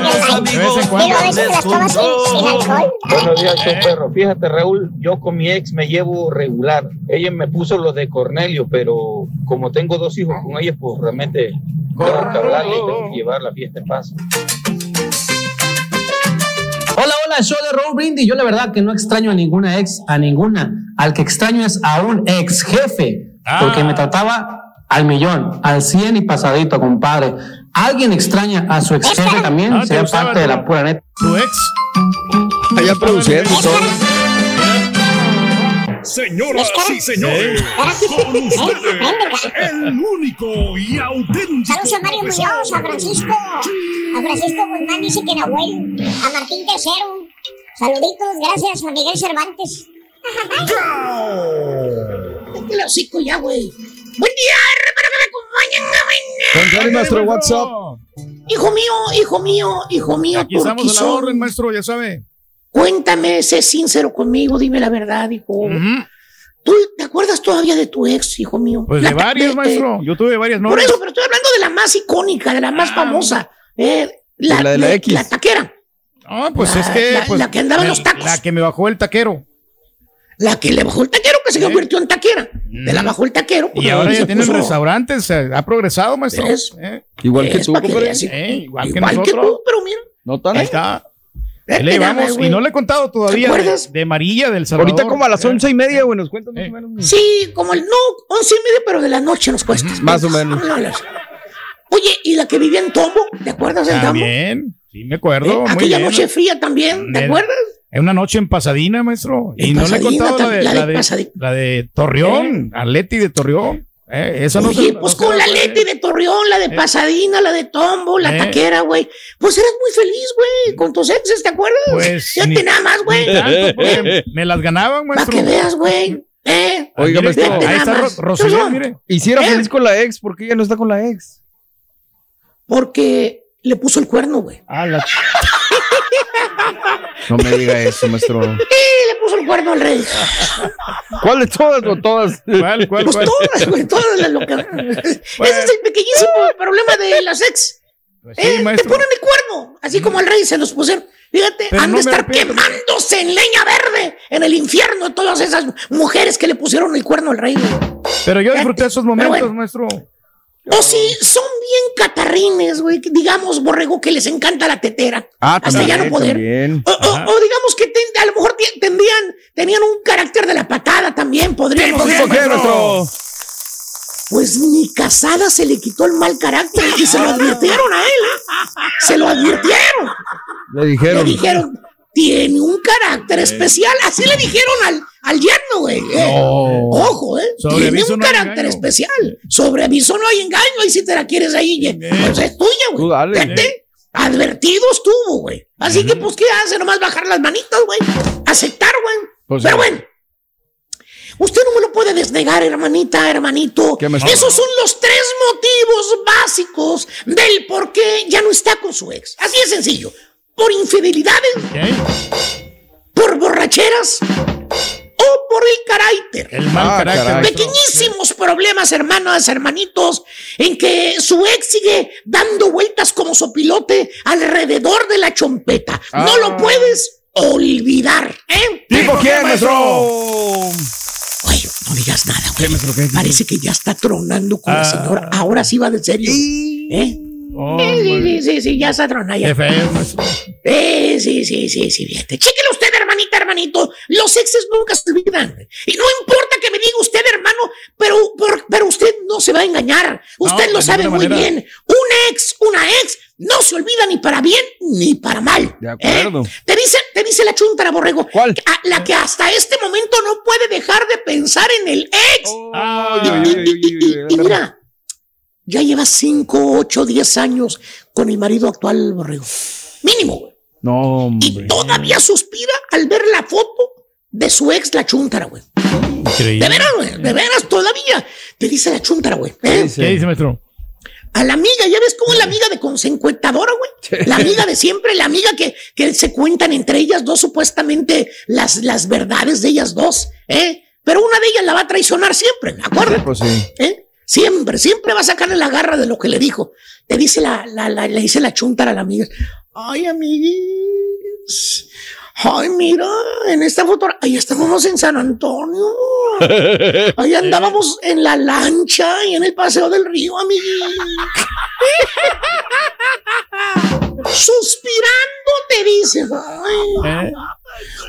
Buenos días, show perro. Fíjate, Raúl, yo con mi ex me llevo regular. Ella me puso los de Cornelio, pero como tengo dos hijos con ella, pues realmente tengo que hablarle y tengo que llevar la fiesta en paz. Hola, show de Raúl Brindis. Yo la verdad que no extraño a ninguna ex, a ninguna. Al que extraño es a un ex jefe, porque me trataba al millón, al 100 y pasadito, compadre. ¿Alguien extraña a su ex jefe también? Ah, ¿te Sea parte de la pura neta. ¿Tu ex? Allá produciendo y todo. Señoras y señores, con ustedes, el único y auténtico. Saludos a Mario Muñoz, a Francisco, a Francisco Guzmán, dice que Nahuel, a Martín Tercero. Saluditos, gracias a Miguel Cervantes. Vete el hocico ya, güey. Buen día, espero que me acompañen. Contale nuestro WhatsApp. Hijo mío, hijo mío, hijo mío, Aquí estamos a la orden, maestro, ya sabe. Cuéntame, sé sincero conmigo, dime la verdad, hijo. ¿Tú te acuerdas todavía de tu ex, hijo mío? Pues La de varias, maestro. Yo tuve varias Por novias. eso, pero estoy hablando de la más icónica, de la más famosa. eh, la, La de la X. La taquera. Ah, pues La- es que. la- pues, la que andaba en me- los tacos. La que me bajó el taquero. La que le bajó el taquero, que se convirtió en taquera. De la bajó el taquero. Y pues, ahora se ya tienen puso- restaurantes. Ha progresado, maestro. ¿Ves? Eh. Igual que tú, que Eh, igual, que Igual que nosotros. tú, pero mira. No tan. Ahí está. Eh, Ahí le espérame, vamos. Y no le he contado todavía ¿Te de, de María del Salvador. Ahorita como a las Eh, once y media, güey, nos cuentas más o menos. Sí, como el no, once y media, pero de la noche nos cuesta. Más o menos. Oye, ¿y la que vivía en Tombo? ¿Te acuerdas del Tombo? También. Sí, me acuerdo. Eh, muy aquella bien. noche fría también, ¿te acuerdas? Es una noche en Pasadena, maestro. Y En no le he contado la de, la de la de, la de Torreón, Atleti de Torreón. Eh, esa no se- pues no con la. Leti de Torreón, la de Pasadena, la de Tombo, la Eh. taquera, güey. Pues eras muy feliz, güey, con tus exes, ¿te acuerdas? Pues, Ya ni- te nada más, güey. porque me las ganaban, Para maestro. que veas, güey. ¿Eh? Oiga, Mire, maestro. Ahí está Ro-. Rosalía, mire. Y si era ¿Eh? feliz con la ex, ¿por qué ella no está con la ex? Porque le puso el cuerno, güey. Ah, la No me diga eso, maestro. Y le puso el cuerno al rey. ¿Cuál de todas o todas? ¿Cuál, cuál, Pues cuál? todas, güey, todas las lo que... Ese es el pequeñísimo problema de las ex. Eh, te ponen el cuerno, así como al rey se los pusieron. Fíjate, Pero han no de estar arrepiento. quemándose en leña verde en el infierno todas esas mujeres que le pusieron el cuerno al rey. güey. Pero yo disfruté esos momentos, bueno. maestro. O si son bien catarrines, güey, digamos, borrego, que les encanta la tetera. Ah, hasta ya no poder. O, o- o digamos que ten- a lo mejor tendrían, tenían un carácter de la patada también, podríamos ¿Tipo decir. qué, maestro? Pues ni casada se le quitó el mal carácter y se lo advirtieron a él. ¿eh? Se lo advirtieron. Le dijeron. Le dijeron, tiene un carácter especial. Así le dijeron al, al yerno, güey. eh. No. Ojo, ¿eh? Sobre tiene un no carácter especial. Sobre aviso no hay engaño. Y si te la quieres ahí, pues es tuya, güey. Dale. Advertido estuvo, güey. Así que, pues, ¿qué hace? Nomás bajar las manitas, güey. Aceptar, güey. Pues, Pero sí. bueno. Usted no me lo puede desnegar, hermanita, hermanito. ¿Qué me- Esos son los tres motivos básicos del por qué ya no está con su ex. Así de sencillo. Por infidelidades, por borracheras o por el carácter. El mal Ah, carácter. caray. Pequeñísimos problemas, hermanas, hermanitos, en que su ex sigue dando vueltas como sopilote alrededor de la chompeta. No Ah. lo puedes olvidar, ¿eh? ¿Tipo quién, maestro? Oye, no digas nada, güey. Parece que ya está tronando con la Ah. señora. Ahora sí va de serio. ¿Eh? Oh, Sí, sí, sí, sí, ya tronando. ya. Qué feo, maestro. Eh, sí, sí, sí, sí, fíjate. Chéquelo usted, hermanita, hermanito. Los exes nunca se olvidan. Y no importa que me diga usted, hermano, pero, pero usted no se va a engañar. Usted No, lo sabe muy manera. bien. Un ex, una ex, no se olvida ni para bien ni para mal. De ¿eh? acuerdo. Te dice, te dice la chuntara, borrego. ¿Cuál? a- La que hasta este momento no puede dejar de pensar en el ex. Ay, ay, ay, ay, ay, Y mira, ya lleva 5, 8, 10 años con el marido actual, borrego. Mínimo, güey. No, Y hombre. todavía suspira al ver la foto de su ex, la chuntara, güey. De Increíble. veras, güey. De veras, todavía. Te dice la chuntara, güey. ¿eh? ¿Qué dice, maestro? A la amiga, ¿ya ves cómo es la amiga de consecuentadora, güey? La amiga de siempre, la amiga que, que se cuentan entre ellas dos supuestamente las, las verdades de ellas dos, ¿eh? Pero una de ellas la va a traicionar siempre, ¿me acuerdas? Pues sí. ¿Eh? Siempre, siempre va a sacarle la garra de lo que le dijo. Le dice la, la, la- le dice la chuntara a la amiga. Ay, amiguis. Ay, mira, en esta foto, ahí estábamos en San Antonio. Ahí andábamos en la lancha y en el paseo del río, amiguis. Suspirando te dice, ay, ¿Eh?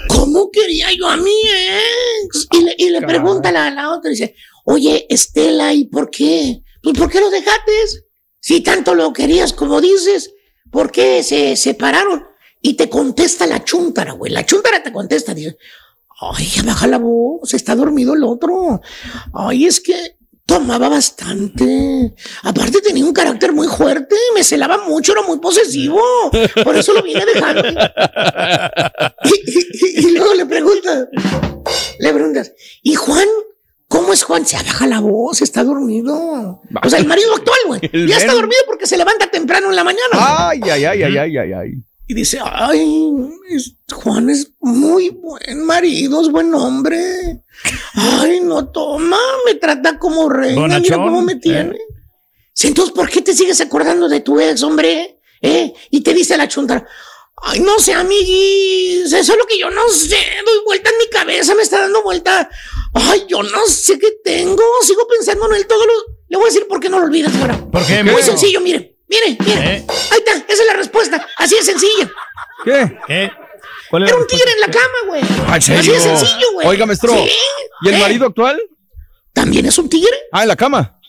¿cómo quería yo a mi ex? Y le, y le pregunta la, la otra, dice, oye, Estela, ¿y por qué? Pues, ¿por qué lo dejaste? Si tanto lo querías como dices, ¿por qué se separaron? Y te contesta la chuntara, güey. La chuntara te contesta, dice, ay, ya baja la voz, está dormido el otro. Ay, es que tomaba bastante. Aparte tenía un carácter muy fuerte, me celaba mucho, era muy posesivo. Por eso lo vine dejando. Y, y- y luego le preguntas, le preguntas, ¿y Juan? ¿Cómo es Juan? Se baja la voz, está dormido. O sea, el marido actual, güey. Ya está dormido porque se levanta temprano en la mañana. Ay, ay, ay, ay, ay, ay, ay. Y dice, ay, es- Juan es muy buen marido, es buen hombre. Ay, no toma, me trata como reina, mira cómo me eh. tiene. Entonces, ¿por qué te sigues acordando de tu ex, hombre? ¿Eh? Y te dice la chunta, ay, no sé, amiguis, eso es lo que yo no sé, doy vuelta en mi cabeza, me está dando vuelta. Ay, yo no sé qué tengo, sigo pensando en él todos los... Le voy a decir por qué no lo olvidas, ahora. ¿Por qué, Muy sencillo, mire, mire, mire. ¿Eh? Ahí está, esa es la respuesta, así de sencilla. ¿Qué? ¿Qué? ¿Cuál es Era un tigre en la cama, güey. Ah. Así de sencillo, güey. Oiga, maestro. Sí. ¿Y el ¿Eh? marido actual? ¿También es un tigre? Ah, en la cama.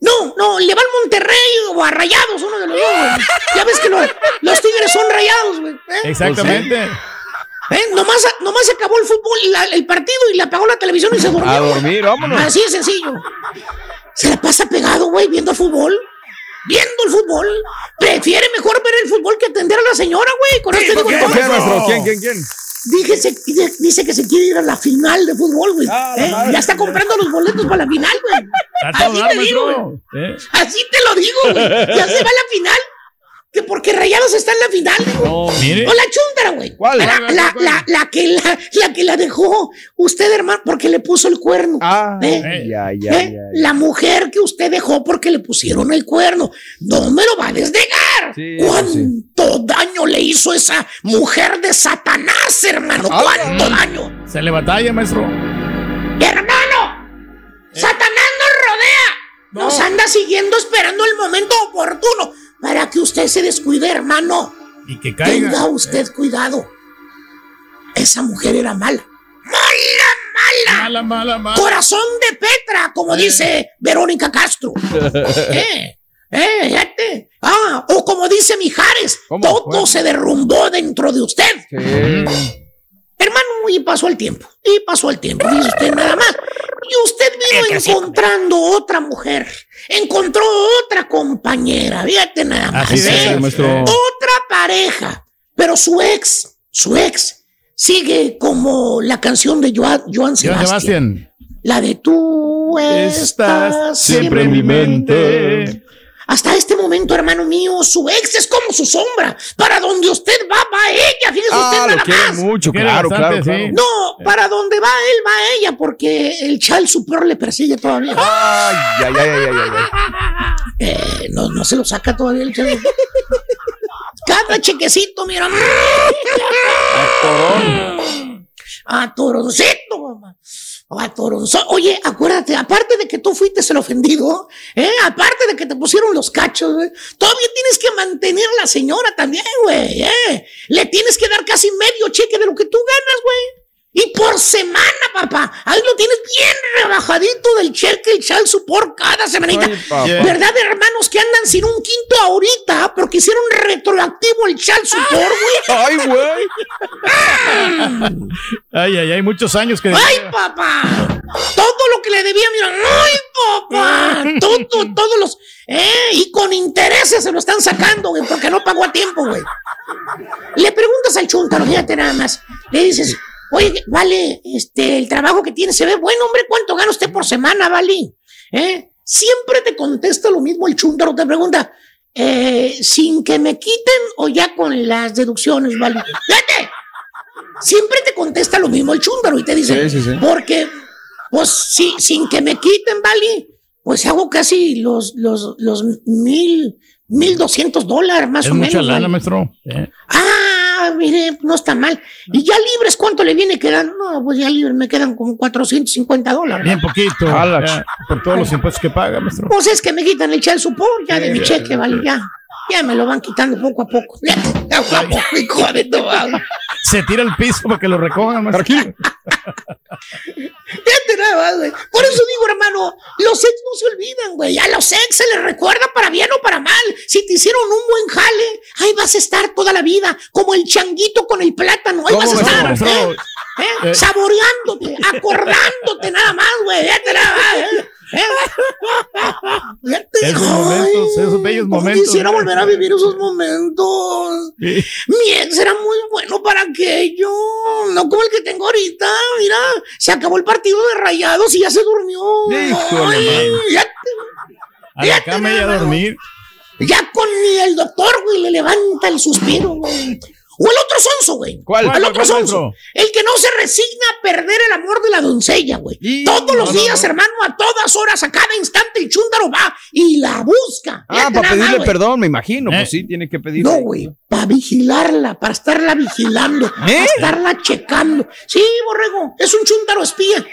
No, no, le va al Monterrey o a Rayados, uno de los dos, güey. Ya ves que los, los tigres son rayados, güey. ¿eh? Exactamente. ¿Eh? Nomás, nomás se acabó el fútbol, la- el partido y le apagó la televisión y se durmió. A dormir, vámonos. Así de sencillo. Se la pasa pegado, güey, viendo fútbol. Viendo el fútbol. Prefiere mejor ver el fútbol que atender a la señora, güey. Con digo ¿Quién, quién? ¿Quién, Dice, que se quiere ir a la final de fútbol, güey. Ah, ¿Eh? Ya está comprando los boletos para la final, güey. Así te digo, güey. ¿Eh? Así te lo digo, güey. Ya se va a la final. Que porque Rayados está en la final, digo. No, mire. O la chúndara, güey. ¿Cuál? La, ¿Cuál, la, la, la que la, la que la dejó usted, hermano, porque le puso el cuerno. Ah, ¿Eh? ay, ay, ¿Eh? La mujer que usted dejó porque le pusieron el cuerno. No me lo va a desnegar. ¿Cuánto daño le hizo esa mujer de Satanás, hermano? ¿Cuánto daño? Se le batalla, maestro. ¡Hermano! ¡Satanás nos rodea! Nos anda siguiendo esperando el momento oportuno para que usted se descuide, hermano. Y que caiga. Tenga usted cuidado. Esa mujer era mala. ¡Mala, mala! Mala, mala, mala. Corazón de Petra, como dice Verónica Castro. ¿Eh? ¿Eh? Fíjate. Ah, o como dice Mijares, todo se derrumbó dentro de usted. Hermano, y pasó el tiempo. Y pasó el tiempo, dice usted nada más. Y usted vino encontrando otra mujer. Encontró otra compañera. Fíjate nada más. Así es, ¿eh? maestro. Otra pareja. Pero su ex, su ex, sigue como la canción de Joan, Joan Joan Sebastián. Sebastián. La de tú estás Estás siempre en mi mente. Hasta este momento, hermano mío, su ex es como su sombra. Para donde usted va, va ella. Fíjese Ah, usted lo nada quiere más. mucho, Quiere claro, bastante, claro, sí. claro. No, para donde va él, va ella, porque el chal superior le persigue todavía. Ay, ay, ay, ay, ay, ay. Eh, no, no se lo saca todavía el chal. Cada chequecito, mira. A toroncito, mamá. Oye, acuérdate, aparte de que tú fuiste el ofendido, ¿eh? aparte de que te pusieron los cachos, todavía tienes que mantener a la señora también, güey. ¿eh? Le tienes que dar casi medio cheque de lo que tú ganas, güey. Y por semana, papá. Ahí lo tienes bien rebajadito del cheque, el chal support cada semanita. Ay. ¿Verdad, hermanos, que andan sin un quinto ahorita porque hicieron retroactivo el chal support, güey? Ay, güey. Ay, ay, ay, muchos años que. ¡Ay, papá! Todo lo que le debía, mira, ¡ay, papá! Todo, todos los. ¡Eh! Y con intereses se lo están sacando, güey, porque no pagó a tiempo, güey. Le preguntas al chuntaro, fíjate nada más. Le dices, oye, vale, este, el trabajo que tiene se ve bueno, hombre, ¿cuánto gana usted por semana, vale? ¿Eh? Siempre te contesta lo mismo el chuntaro, te pregunta, eh, sin que me quiten o ya con las deducciones, vale. ¡Fíjate! Siempre te contesta lo mismo el chúndaro y te dice, Sí, sí, sí. porque, pues, sí, sin que me quiten, ¿vale? Pues hago casi los, los, los mil, mil doscientos dólares, más Es o mucha menos. lana, ¿vale? maestro. Eh. Ah, mire, no está mal. ¿Y ya libres cuánto le viene quedando? No, pues ya libres me quedan como 450 dólares. Bien poquito. Por todos los impuestos que paga, maestro. Pues es que me quitan el chal support ya de mi cheque, ¿vale? Ya, ya me lo van quitando poco a poco. Ya, poco a poco, hijo de tu madre. Se tira al piso para que lo recojan, más, güey. Por eso digo, hermano, los ex no se olvidan, güey. A los ex se les recuerda para bien o para mal. Si te hicieron un buen jale, ahí vas a estar toda la vida, como el changuito con el plátano. Ahí vas a ¿Cómo, estar? ¿eh? ¿Eh? Eh. Saboreándote, acordándote nada más, güey. Fíjate nada más, ¿eh? Esos momentos, esos bellos momentos. Quisiera volver a vivir esos momentos. Sí. Mi ex era muy bueno para aquello. No como el que tengo ahorita. Mira, se acabó el partido de rayados y ya se durmió. Híjole, Ay, ya, A la cama y a dormir. ya con el doctor, güey, le levanta el suspiro, güey. O el otro sonso, güey. ¿Cuál? El ¿Cuál, otro cuál, sonso. El que no se resigna a perder el amor de la doncella, güey. Y- Todos los no, días, no. hermano, a todas horas, a cada instante, el chúndaro va y la busca. Ah, para nada pedirle perdón, me imagino. Eh. Pues sí, tiene que pedirle. No, güey, para vigilarla, para estarla vigilando, para ¿Eh? estarla checando. Sí, borrego, es un chúntaro espía.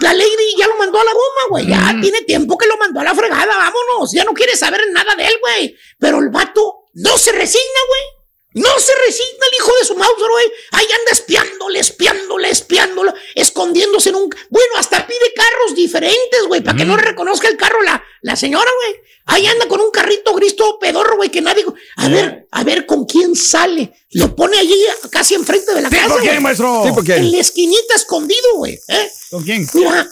La lady ya lo mandó a la goma, güey. Ya tiene tiempo que lo mandó a la fregada, vámonos. Ya no quiere saber nada de él, güey. Pero el vato no se resigna, güey. No se resigna el hijo de su mouse, güey. Ahí anda espiándole, espiándole, espiándole, escondiéndose en un... Bueno, hasta pide carros diferentes, güey, para que no reconozca el carro la, la señora, güey. Ahí anda con un carrito gris todo pedorro, güey, que nadie... A ver, a ver con quién sale. Lo pone allí casi enfrente de la ¿Sí, casa, por quién, maestro? Sí, porque En la esquinita escondido, güey. ¿eh? ¿Con quién? Mira,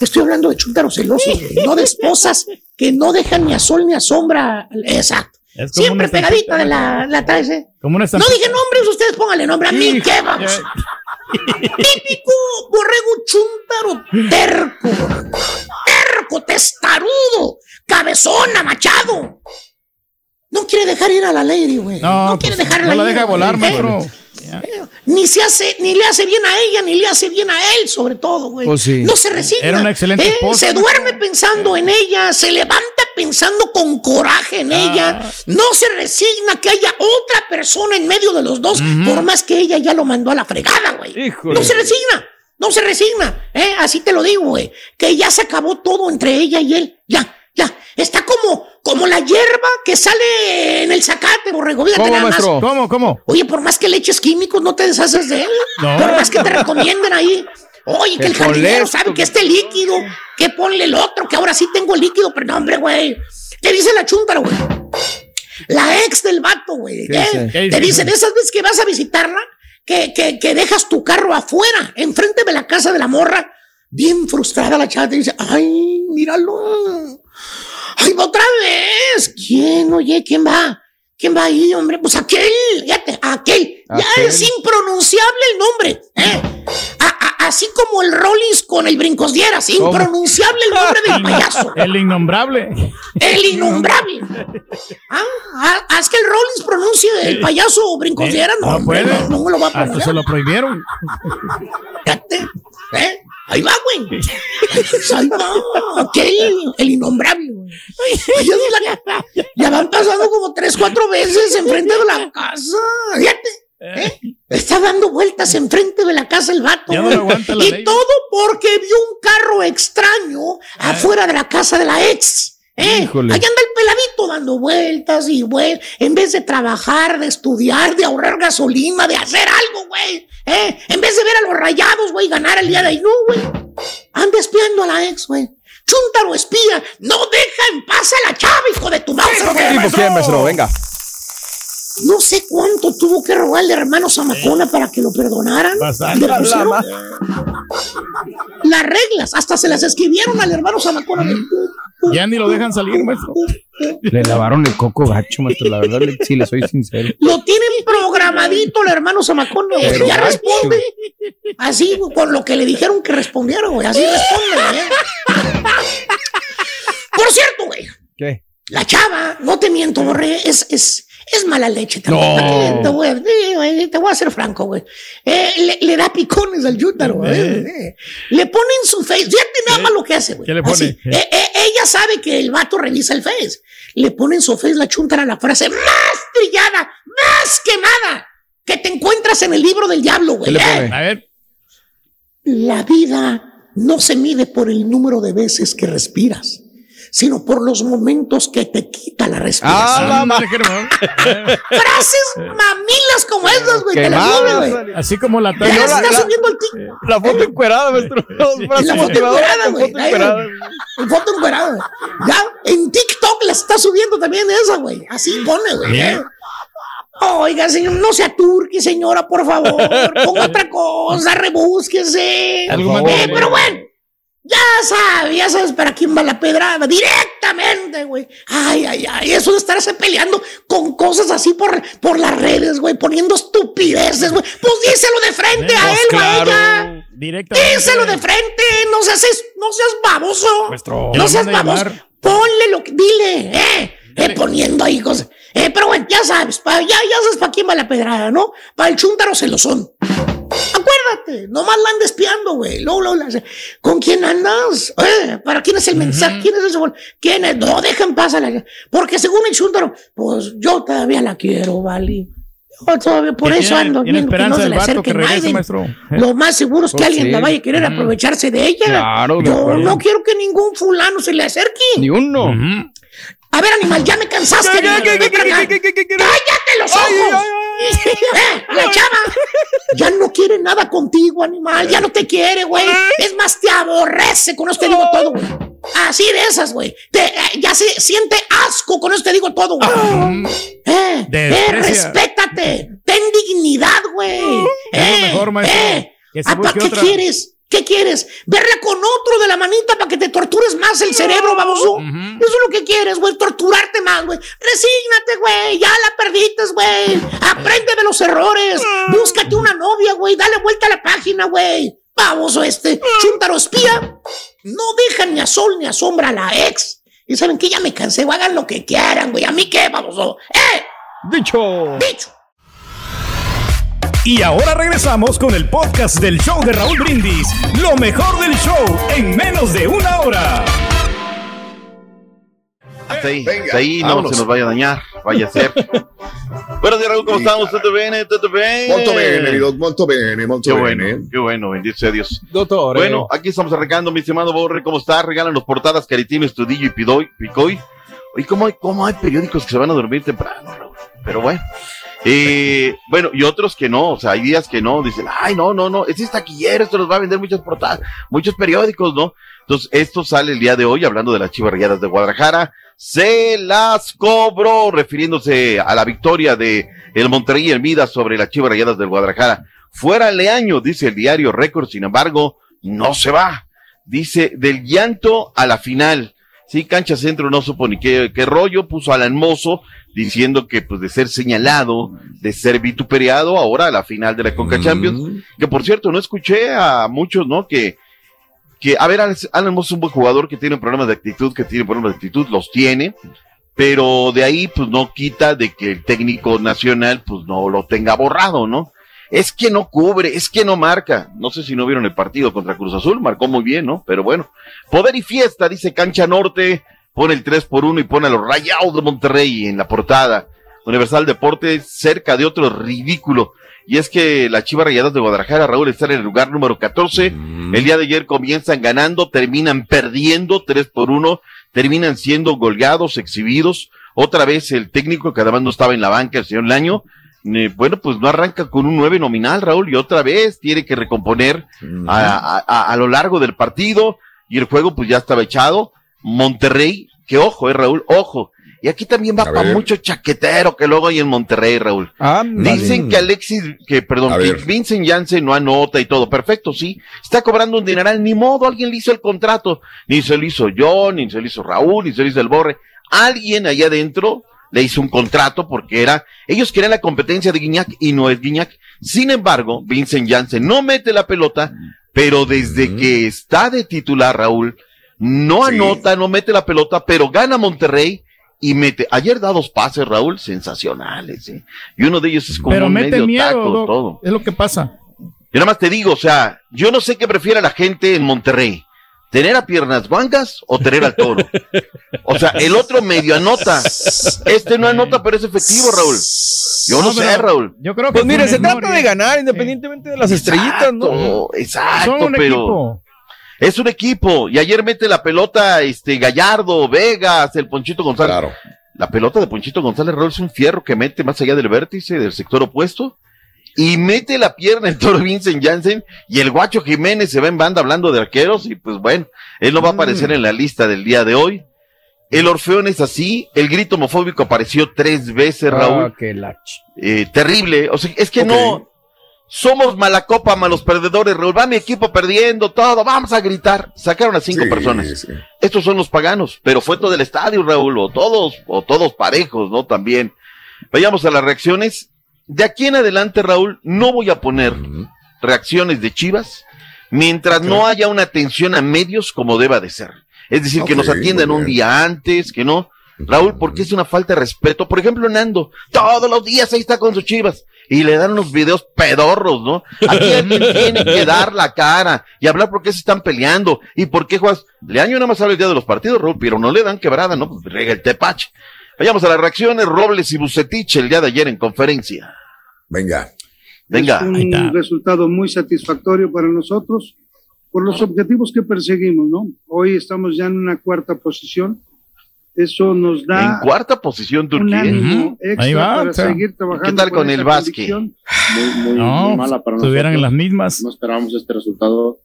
estoy hablando de chúntaros celosos, güey, no de esposas que no dejan ni a sol ni a sombra. Exacto. Es como Siempre pegadita de la, la traes, ¿eh? Como una No dije nombres, ustedes pónganle nombre. A mí, ¿qué vamos? Típico borrego chúntaro terco. Terco, testarudo, cabezona, machado. No quiere dejar ir a la lady, güey. No, No, quiere pues, dejarla no la deja volar, ¿Eh? maestro. Ni se hace, ni le hace bien a ella, ni le hace bien a él, sobre todo, güey. Pues sí. No se resigna. Era una excelente ¿eh? Se duerme pensando en ella, se levanta pensando con coraje en ella. No se resigna que haya otra persona en medio de los dos, por más que ella ya lo mandó a la fregada, güey. No se resigna. No se resigna, ¿eh? Así te lo digo, güey. Que ya se acabó todo entre ella y él. Ya, ya. Está como, como la hierba que sale en el zacate, borrego. ¿Cómo, nada más. ¿Cómo, cómo? Oye, por más que le eches químicos, no te deshaces de él. No. Por más que te recomienden ahí. Oye, que el jardinero sabe que este líquido, que ponle el otro, que ahora sí tengo el líquido, pero no, hombre, güey. Te dice la chuntara, güey. La ex del vato, güey. ¿Qué ¿eh? dice? ¿Qué Te dice? dice de esas veces que vas a visitarla, que, que, que dejas tu carro afuera, enfrente de la casa de la morra, bien frustrada la chava, te dice, ay, míralo. Ay, va otra vez. ¿Quién? Oye, ¿quién va? ¿Quién va ahí, hombre? Pues aquel, fíjate, aquel. Ya es impronunciable el nombre. ¿eh? A- a- así como el Rollins con el Brincos Dieras, impronunciable el nombre del payaso. El innombrable. El innombrable. Ah, ah, haz que el Rollins pronuncie el payaso Brincos Dieras. No, No puede. no, no me lo va a Hasta poner. se lo prohibieron. ¿Eh? Ahí va, güey. Ahí va. Aquel, el innombrable, güey. Ya van pasando como tres, cuatro veces enfrente de la casa. Fíjate. ¿Eh? Está dando vueltas enfrente de la casa el vato. Ya no güey. lo aguanta la y ley. todo porque vio un carro extraño afuera de la casa de la ex. ¿eh? Ahí anda el peladito dando vueltas y, güey, en vez de trabajar, de estudiar, de ahorrar gasolina, de hacer algo, güey. ¿eh? En vez de ver a los rayados, güey, ganar el día de hoy, no, güey. Anda espiando a la ex, güey. Espía, no deja en paz a la chava, hijo de tu mouse. ¿Tipo quién, maestro? Venga. No sé cuánto tuvo que rogarle hermano Zamacona para que lo perdonaran. Le pusieron Las reglas, hasta se las escribieron al hermano Zamacona. Ya ni lo dejan salir, maestro. Le lavaron el coco gacho, maestro. La verdad, le- sí, le soy sincero. Lo tienen programadito el hermano Zamacona, güey. Pero Ya gacho. responde. Así, con lo que le dijeron que respondiera, güey. Así responde, ¿eh? Por cierto, güey. ¿Qué? La chava, no te miento, borré, es, es, es mala leche también. Güey, te voy a ser franco, güey. Eh, le, le da picones al yútaro, güey. Eh. Le pone en su face. Fíjate nada más lo que hace, güey. ¿Qué le pone? Así. Eh, eh, ella sabe que el vato revisa el face. Le pone en su face la chuntara la frase más trillada, más quemada que te encuentras en el libro del diablo, güey. ¿Qué le Eh, pone? A ver. la vida no se mide por el número de veces que respiras, sino por los momentos que te quita la respiración. Ah, la Frases mamilas como esas, güey. Te las güey. Así como la Ya talla. la- está la- subiendo el. La foto encuerada, maestro. La foto encuerada, güey. foto Ahí, encuerada. güey. Foto encuerada. Ya en TikTok la está subiendo también esa, güey. Así pone, güey. ¿eh? Oiga, señor, no se aturque, señora, por favor. Ponga otra cosa, rebúsquese. Eh, pero bueno, ya sabes, ya sabes para quién va la pedrada. Directamente, güey. Ay, ay, ay. Eso de estarse peleando con cosas así por, por las redes, güey. Poniendo estupideces, güey. Pues díselo de frente a él o a ella. Directamente. Díselo de frente, no seas, no seas baboso. Maestro. No seas baboso. Ponle lo que, dile, eh. Eh, poniendo ahí cosas. Eh, pero bueno, ya sabes, pa- ya, ya sabes para quién va la pedrada, ¿no? Para el chúntaro se lo son. Acuérdate, nomás la andes espiando, güey. Luego, luego ¿Con quién andas? Eh, ¿Para quién es el mensaje? ¿Quién es el segundo? ¿Quién es? No, dejen pasar la... Porque según el chúntaro, pues yo todavía la quiero, ¿vale? Yo todavía, por eso tiene- ando viendo que no esperanza se le acerque que regrese, nadie. maestro. Lo más seguro es que Pues alguien sí. la vaya a querer aprovecharse de ella. Claro, Yo no quiero que ningún fulano se le acerque. Ni uno. Ujú. A ver, animal, ya me cansaste. ¡Cállate los ojos! Eh, La chava ya no quiere nada contigo, animal. Ya no te quiere, güey. Es más, te aborrece. Con eso te digo todo, güey. Así de esas, güey. Eh, Ya se siente asco. Con eso te digo todo, güey. Eh, eh, respétate. Ten dignidad, güey. Eh, mejor, maestro. ¿Qué quieres? ¿Qué quieres? ¿Verla con otro de la manita para que te tortures más el cerebro, baboso? Eso es lo que quieres, güey, torturarte más, güey. Resígnate, güey, ya la perdiste, güey. Aprende de los errores. Búscate una novia, güey. Dale vuelta a la página, güey. Baboso este, chúntaro espía. No deja ni a sol ni a sombra a la ex. Y saben que ya me cansé, güey. Hagan lo que quieran, güey. ¿A mí qué, baboso? ¡Eh! Dicho. ¡Bicho! Y ahora regresamos con el podcast del show de Raúl Brindis. Lo mejor del show en menos de una hora. Hasta ahí, Venga, hasta ahí no se nos vaya a dañar, vaya a ser. Buenos días, Raúl, ¿cómo estamos? ¿Todo bien? ¿Todo bien? Molto bene, molto bene, molto Qué bene. bueno, qué bueno, bendito sea Dios. Doctor. Bueno, aquí estamos arrancando, mi estimado Borre, ¿cómo está? Regálanos portadas, Caritino, Estudillo y Pidoy, Picoy. ¿Y cómo hay, cómo hay periódicos que se van a dormir temprano, Raúl? Pero bueno. Eh, bueno, y otros que no, o sea, hay días que no, dicen, ay, no, no, no, ese es taquillero, esto nos va a vender muchas portadas, muchos periódicos, ¿no? Entonces, esto sale el día de hoy, hablando de las Chivas Rayadas de Guadalajara, se las cobró, refiriéndose a la victoria de el Monterrey vida sobre las Chivas Rayadas del Guadalajara. Fuera Leaño, dice el diario Récord, sin embargo, no se va. Dice, del llanto a la final. Sí, Cancha Centro no supo ni qué, qué rollo, puso a Alan Mozo diciendo que pues de ser señalado, de ser vituperiado, ahora a la final de la Conca Champions, que por cierto, no escuché a muchos, ¿no? Que, que, a ver, Alan Alan Mozo es un buen jugador que tiene problemas de actitud, que tiene problemas de actitud, los tiene, pero de ahí pues no quita de que el técnico nacional pues no lo tenga borrado, ¿no? Es que no cubre, es que no marca. No sé si no vieron el partido contra Cruz Azul, marcó muy bien, ¿no? Pero bueno, poder y fiesta, dice Cancha Norte, pone el 3 por 1 y pone a los Rayados de Monterrey en la portada. Universal Deportes cerca de otro ridículo. Y es que las Chivas Rayadas de Guadalajara, Raúl, están en el lugar número 14. El día de ayer comienzan ganando, terminan perdiendo 3 por 1, terminan siendo goleados, exhibidos. Otra vez el técnico que además no estaba en la banca, el señor Laño, eh, bueno, pues no arranca con un 9 nominal, Raúl, y otra vez tiene que recomponer a, a- a lo largo del partido. Y el juego pues ya estaba echado. Monterrey, que ojo, eh, Raúl, ojo. Y aquí también va para mucho chaquetero que luego hay en Monterrey, Raúl. Dicen que Alexis, que perdón, que. Vincent Janssen no anota y todo. Perfecto, sí. Está cobrando un dineral, ni modo, alguien le hizo el contrato. Ni se lo hizo yo, ni se lo hizo Raúl, ni se lo hizo el Borre. Alguien allá adentro le hizo un contrato porque era, ellos querían la competencia de Guiñac y no es Guiñac. Sin embargo, Vincent Janssen no mete la pelota, pero desde que está de titular Raúl, no anota, no mete la pelota, pero gana Monterrey y mete. Ayer da dos pases, Raúl, sensacionales, ¿eh? Y uno de ellos es como Pero un mete medio miedo, taco, todo. Es lo que pasa. Yo nada más te digo, o sea, yo no sé qué prefiere la gente en Monterrey. ¿Tener a piernas guangas o tener al toro? O sea, el otro medio anota. Este no anota, pero es efectivo, Raúl. Yo no, No, sé, Raúl. Yo creo Pues mire, se trata de ganar independientemente de las estrellitas, ¿no? Exacto, Son un pero equipo. es un equipo. Y ayer mete la pelota, este, Gallardo, Vegas, el Ponchito González. La pelota de Ponchito González Raúl es un fierro que mete más allá del vértice del sector opuesto. Y mete la pierna el toro Vincent Janssen y el guacho Jiménez se va en banda hablando de arqueros y pues bueno, él no va a aparecer en la lista del día de hoy. El Orfeón es así, el grito homofóbico apareció tres veces, Raúl. Ah, ch- Eh, terrible. O sea, es que no. Somos mala copa, malos perdedores, Raúl. Va mi equipo perdiendo todo. Vamos a gritar. Sacaron a cinco Sí, personas. sí. Estos son los paganos, pero fue todo el estadio, Raúl, o todos, o todos parejos, ¿no? También. Vayamos a las reacciones. De aquí en adelante, Raúl, no voy a poner reacciones de Chivas mientras no haya una atención a medios como deba de ser. Es decir, que nos atiendan un día antes, que no. Raúl, porque es una falta de respeto. Por ejemplo, Nando, todos los días ahí está con sus chivas y le dan unos videos pedorros, ¿no? Aquí alguien tiene que dar la cara y hablar por qué se están peleando y por qué juegas. Leaño nada más habla el día de los partidos, Raúl, pero no le dan quebrada, ¿no? Pues rega el tepache. Vayamos a las reacciones, Robles y Bucetich el día de ayer en conferencia. Venga. Venga. Es un resultado muy satisfactorio para nosotros por los objetivos que perseguimos, ¿no? Hoy estamos ya en una cuarta posición. Eso nos da En cuarta posición, un Turquía. ánimo extra Ahí va, para o sea. seguir trabajando. ¿Qué tal con el básquet? convicción. muy, muy, No, muy mala para estuvieran en nosotros. las mismas. No esperábamos este resultado.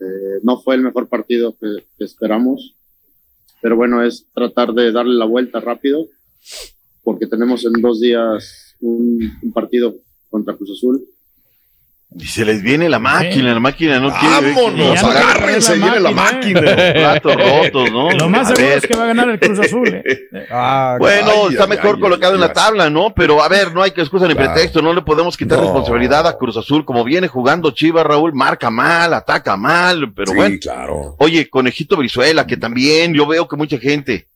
Eh, no fue el mejor partido que, que esperamos. Pero bueno, es tratar de darle la vuelta rápido. Porque tenemos en dos días un, un partido contra Cruz Azul. Y se les viene la máquina, la máquina no quiere. Vámonos, no agárrense, viene la máquina. Platos rotos, ¿no? Lo más A seguro ver. es que va a ganar el Cruz Azul. ¿eh? Ah, Bueno, Ay, está ay, mejor ay, colocado ay, en la tabla, ¿no? Pero a ver, no hay que excusa ni Claro. pretexto, no le podemos quitar No. responsabilidad a Cruz Azul, como viene jugando Chivas, Raúl, marca mal, ataca mal, pero sí, bueno. claro. Oye, Conejito Brizuela, que también yo veo que mucha gente.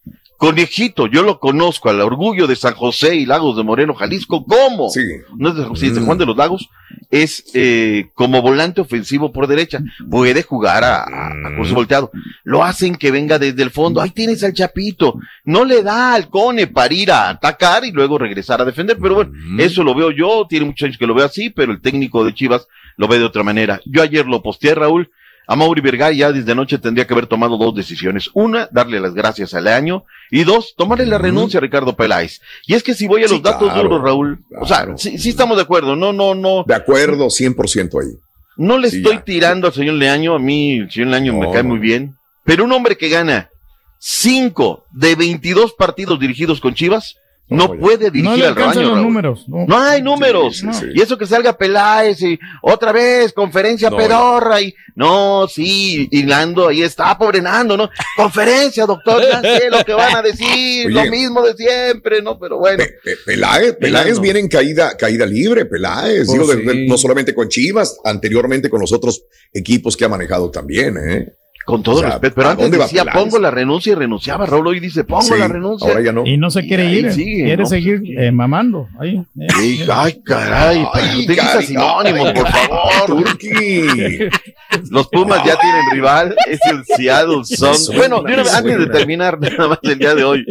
Conejito, yo lo conozco, al orgullo de San José y Lagos de Moreno, Jalisco, ¿cómo? Sí. No es de, sí, es de Mm. Juan de los Lagos. es eh, como volante ofensivo por derecha. Puede jugar a, a, a curso volteado. Lo hacen que venga desde el fondo. Ahí tienes al Chapito. No le da al Cone para ir a atacar y luego regresar a defender. Pero bueno, eso lo veo yo. Tiene muchos años que lo veo así, pero el técnico de Chivas lo ve de otra manera. Yo ayer lo posteé, Raúl. A Mauri Vergara ya desde anoche tendría que haber tomado dos decisiones. Una, darle las gracias al año. Y dos, tomarle la renuncia a Ricardo Peláez. Y es que si voy a los datos claro, duros, Raúl, o sea, sí, sí estamos de acuerdo. No, no, no. De acuerdo, 100% ahí. No le Sí, estoy ya. tirando al señor Leaño, a mí el señor Leaño me cae muy bien, pero un hombre que gana 5 de 22 partidos dirigidos con Chivas no puede dirigir No le al alcanzan rebaño, los Raúl. números. No, No hay números. Sí, sí, sí. Y eso que salga Peláez y otra vez conferencia No, pedorra y no, sí, y Nando ahí está, pobre Nando, ¿no? Conferencia, doctor, ya sé lo que van a decir, Oye. lo mismo de siempre, ¿no? Pero bueno. Pe- Peláez, Peláez viene en caída, caída libre, Peláez. Oh, Digo, de- sí. de- no solamente con Chivas, anteriormente con los otros equipos que ha manejado también, ¿eh? Con todo O sea, respeto, pero ¿a antes decía, pongo la renuncia y renunciaba. Raúl hoy dice, pongo Sí, la renuncia. ahora ya no. Y no se quiere ir. sigue, quiere ¿no? seguir eh, mamando. Ahí, eh. Sí, ay, caray, Ay, utiliza sinónimos, por favor. Los Pumas ya tienen rival, es el Seattle suena, Bueno, una antes de terminar nada más el día de hoy.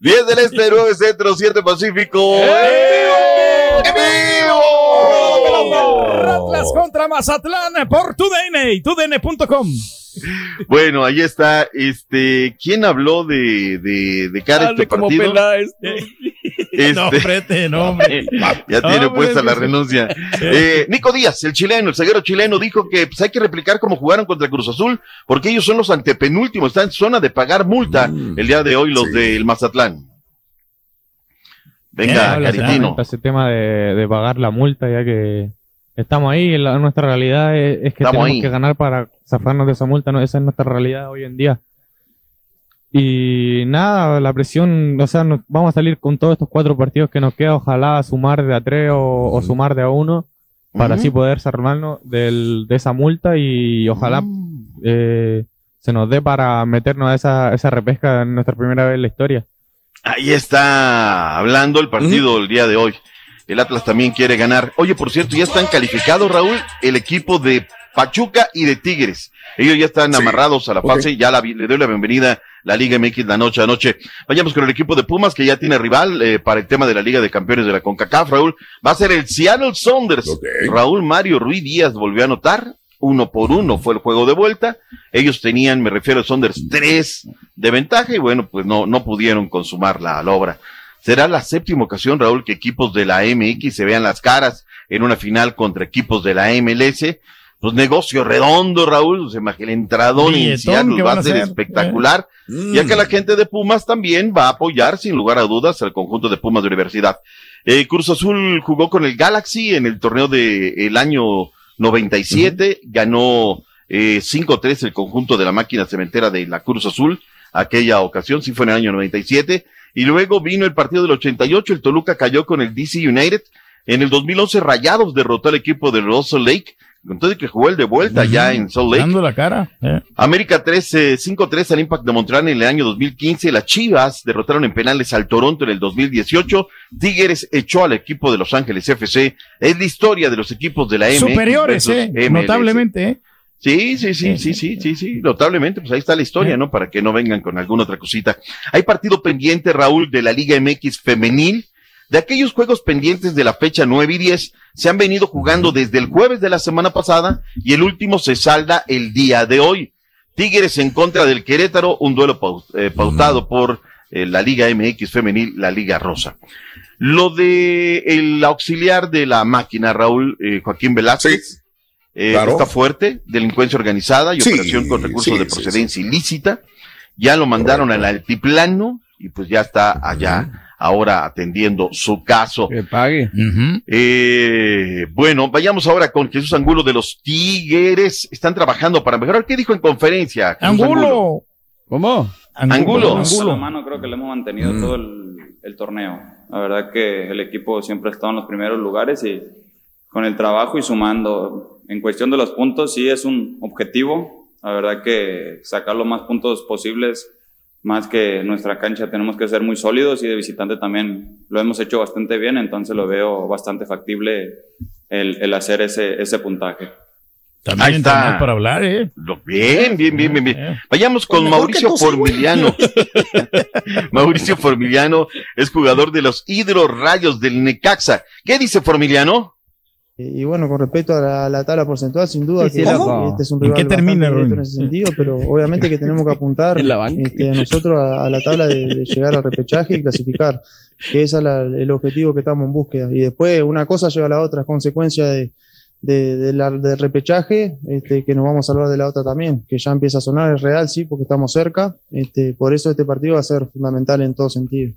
10 del Este, 9 Centro, 7 Pacífico. ¡En vivo! Atlas contra Mazatlán por TUDN y TUDN.com. Bueno, ahí está, este, ¿quién habló de, de, de cara a este como partido? Peláez. Este- No, hombre, no, hombre. ya tiene puesta la sí. renuncia. Eh, Nico Díaz, el chileno, el zaguero chileno, dijo que pues, hay que replicar cómo jugaron contra Cruz Azul, porque ellos son los antepenúltimos, están en zona de pagar multa el día de hoy los del Mazatlán. Venga, Caritino. Ese tema de, de pagar la multa, ya que estamos ahí, la- nuestra realidad es, es que Estamos tenemos ahí. que ganar para zafarnos de esa multa, ¿no? esa es nuestra realidad hoy en día. Y nada, la presión, o sea, nos, vamos a salir con todos estos cuatro partidos que nos queda, ojalá sumar de a tres o, o sumar de a uno, para así poder salvarnos del, de esa multa y ojalá eh, se nos dé para meternos a esa, esa repesca en nuestra primera vez en la historia. Ahí está hablando el partido el día de hoy. El Atlas también quiere ganar. Oye, por cierto, ya están calificados, Raúl, el equipo de Pachuca y de Tigres. Ellos ya están amarrados a la fase. Ya la, le doy la bienvenida a la Liga MX la noche a noche. Vayamos con el equipo de Pumas, que ya tiene rival eh, para el tema de la Liga de Campeones de la CONCACAF, Raúl. Va a ser el Seattle Saunders. Raúl Mario Ruiz Díaz volvió a anotar. Uno por uno fue el juego de vuelta. Ellos tenían, me refiero a Saunders, tres de ventaja y bueno, pues no, no pudieron consumar la, la obra. Será la séptima ocasión, Raúl, que equipos de la MX se vean las caras en una final contra equipos de la MLS. Pues negocio redondo, Raúl. Se imagina el entradón inicial va a ser hacer. espectacular. Mm. Ya que la gente de Pumas también va a apoyar, sin lugar a dudas, al conjunto de Pumas de Universidad. Eh, Cruz Azul jugó con el Galaxy en el torneo del año 97, ganó eh, 5-3 el conjunto de la máquina cementera de la Cruz Azul, aquella ocasión, sí fue en el año 97, y luego vino el partido del 88, el Toluca cayó con el DC United, en el 2011 Rayados derrotó al equipo de Russell Lake, y que jugó el de vuelta ya en Salt Lake. Dando la cara. eh. América 3, eh, 5-3 al Impact de Montreal en el año 2015. Las Chivas derrotaron en penales al Toronto en el 2018. Tigres echó al equipo de Los Ángeles FC. Es la historia de los equipos de la MX. Superiores, eh. MLS. Notablemente, eh. Sí, sí, sí, sí, sí, sí, sí, notablemente, pues ahí está la historia, ¿no? Para que no vengan con alguna otra cosita. Hay partido pendiente, Raúl, de la Liga MX femenil. De aquellos juegos pendientes de la fecha 9 y 10, se han venido jugando desde el jueves de la semana pasada y el último se salda el día de hoy. Tigres en contra del Querétaro, un duelo eh, pautado por eh, la Liga MX femenil, la Liga Rosa. Lo de el auxiliar de la máquina, Raúl, eh, Joaquín Velázquez, eh, claro. está fuerte, delincuencia organizada y Sí, operación con recursos sí, de sí, procedencia ilícita. Ya lo mandaron al altiplano y pues ya está allá ahora atendiendo su caso. Que pague. Eh, bueno, vayamos ahora con Jesús Angulo de los Tigres. Están trabajando para mejorar. ¿Qué dijo en conferencia? Jesús Angulo. ¿Cómo? Angulo. La mano creo que le hemos mantenido todo el, el torneo. La verdad que el equipo siempre ha estado en los primeros lugares y con el trabajo y sumando. En cuestión de los puntos, sí es un objetivo. La verdad que sacar los más puntos posibles, más que nuestra cancha tenemos que ser muy sólidos y de visitante también lo hemos hecho bastante bien, entonces lo veo bastante factible el, el hacer ese, ese puntaje. Ahí está. para hablar, ¿eh? Bien, bien, bien, bien, bien. Vayamos con Mejor Mauricio. Formiliano. Mauricio Formiliano es jugador de los Hidrorrayos del Necaxa. ¿Qué dice Formiliano? Y bueno, con respecto a la, tabla porcentual, sin duda Sí, que este es un ¿En rival qué termina, en ese sentido, pero obviamente que tenemos que apuntar En este, nosotros a, a la tabla de, de llegar al repechaje y clasificar, que ese es la- el objetivo que estamos en búsqueda. Y después una cosa lleva a la otra, es consecuencia de, de- de la- del repechaje, este, que nos vamos a salvar de la otra también, que ya empieza a sonar, es real, sí, porque estamos cerca, este, por eso este partido va a ser fundamental en todo sentido.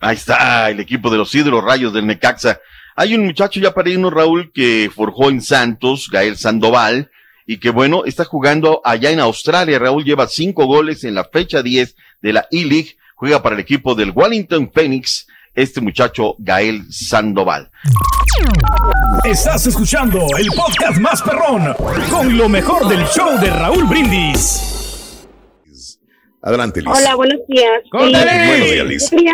Ahí está el equipo de los Hidrorrayos del Necaxa. Hay un muchacho ya para irnos, Raúl, que forjó en Santos, Gael Sandoval, y que bueno, está jugando allá en Australia. Raúl lleva cinco goles en la fecha 10 de la E-League, juega para el equipo del Wellington Phoenix, este muchacho Gael Sandoval. Estás escuchando el podcast más perrón con lo mejor del show de Raúl Brindis. Adelante, Liz. Hola, buenos días. Buenos días, yo Liz. quería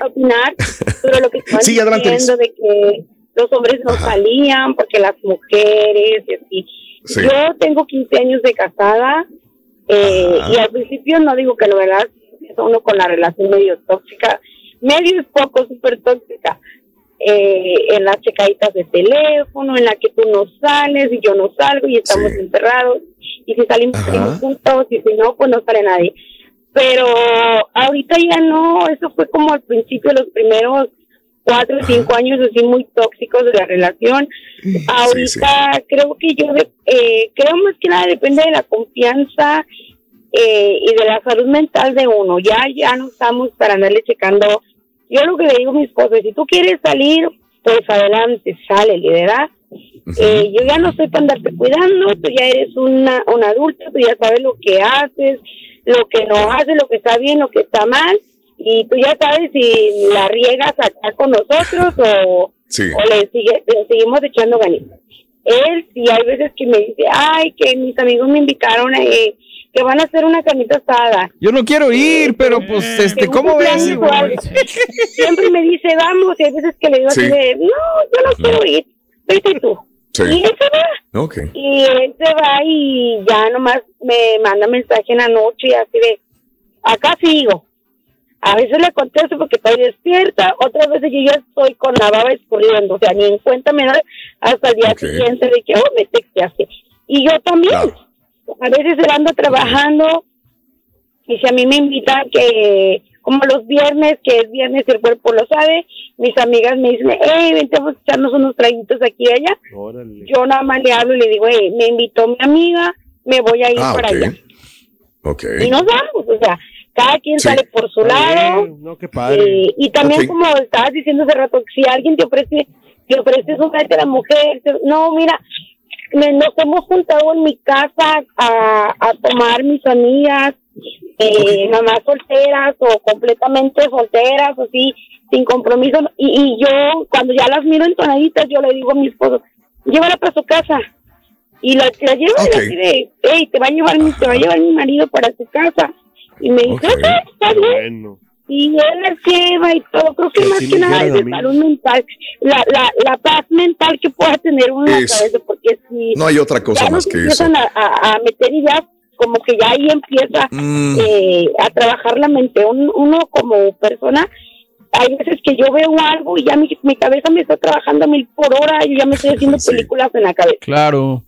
opinar, sobre lo que estaban Sí, adelante, Liz. diciendo de que los hombres no salían porque las mujeres y así. Sí. Yo tengo 15 años de casada eh, Ajá. y al principio no digo que lo verdad empieza uno con la relación medio tóxica, medio es poco, súper tóxica. Eh, en las checaditas de teléfono, en la que tú no sales y yo no salgo y estamos encerrados. Y si salimos, Ajá. salimos juntos y si no, pues no sale nadie. Pero ahorita ya no, eso fue como al principio, los primeros cuatro o cinco años así muy tóxicos de la relación. Ahorita creo que yo, eh, creo más que nada depende de la confianza eh, y de la salud mental de uno. Ya, ya no estamos para andarle checando. Yo lo que le digo a mi esposo, es, si tú quieres salir, pues adelante, sale, ¿verdad? Eh, yo ya no estoy para andarte cuidando, tú ya eres una, un adulto, tú ya sabes lo que haces, lo que no haces, lo que está bien, lo que está mal, y tú ya sabes si la riegas acá con nosotros o, Sí. o le, sigue, le seguimos echando ganitas. Él sí hay veces que me dice, ay, que mis amigos me invitaron a eh, que van a hacer una carnita asada. Yo no quiero ir, pero pues, este, ¿cómo ves? Siempre me dice, vamos, y hay veces que le digo así Sí. de, no, yo no quiero ir, vete tú. Sí. Y él se va. Ok. Y él se va y ya nomás me manda mensaje en la noche y así de, acá sigo. A veces le contesto porque estoy despierta, otras veces yo ya estoy con la baba escurriendo, o sea, ni en cuenta me da hasta el día siguiente de que, oh, me texteaste. Y yo también, a veces él anda trabajando y si a mí me invitan que, como los viernes, que es viernes y el cuerpo lo sabe, mis amigas me dicen, hey, vente a echarnos unos traguitos aquí y allá. Yo nada más le hablo y le digo, hey, me invitó mi amiga, me voy a ir Ah, para allá. Y nos vamos, o sea, cada quien Sí. sale por su lado. No, qué padre. Eh, y también como estabas diciendo hace rato, si alguien te ofrece, te ofrece un a la mujer, te- no, mira, me- nos hemos juntado en mi casa a, a tomar mis amigas, eh, mamás solteras o completamente solteras, o sí, sin compromiso. Y, y yo, cuando ya las miro entonaditas, yo le digo a mi esposo, llévala para su casa. Y la, la llevo y así de, hey, te va a llevar mi, te va a llevar mi marido para tu casa. Y me dice, "Ok, está bien. Y él las lleva y todo. Creo que Que más que nada es mí. salud mental. La, la, la paz mental que pueda tener uno en la cabeza. Porque si No hay otra cosa más que eso. empiezan a, a, a meter ideas, como que ya ahí empieza Mm. eh, a trabajar la mente. Un- uno como persona, hay veces que yo veo algo y ya mi, mi cabeza me está trabajando a mil por hora y ya me estoy haciendo películas en la cabeza. Claro.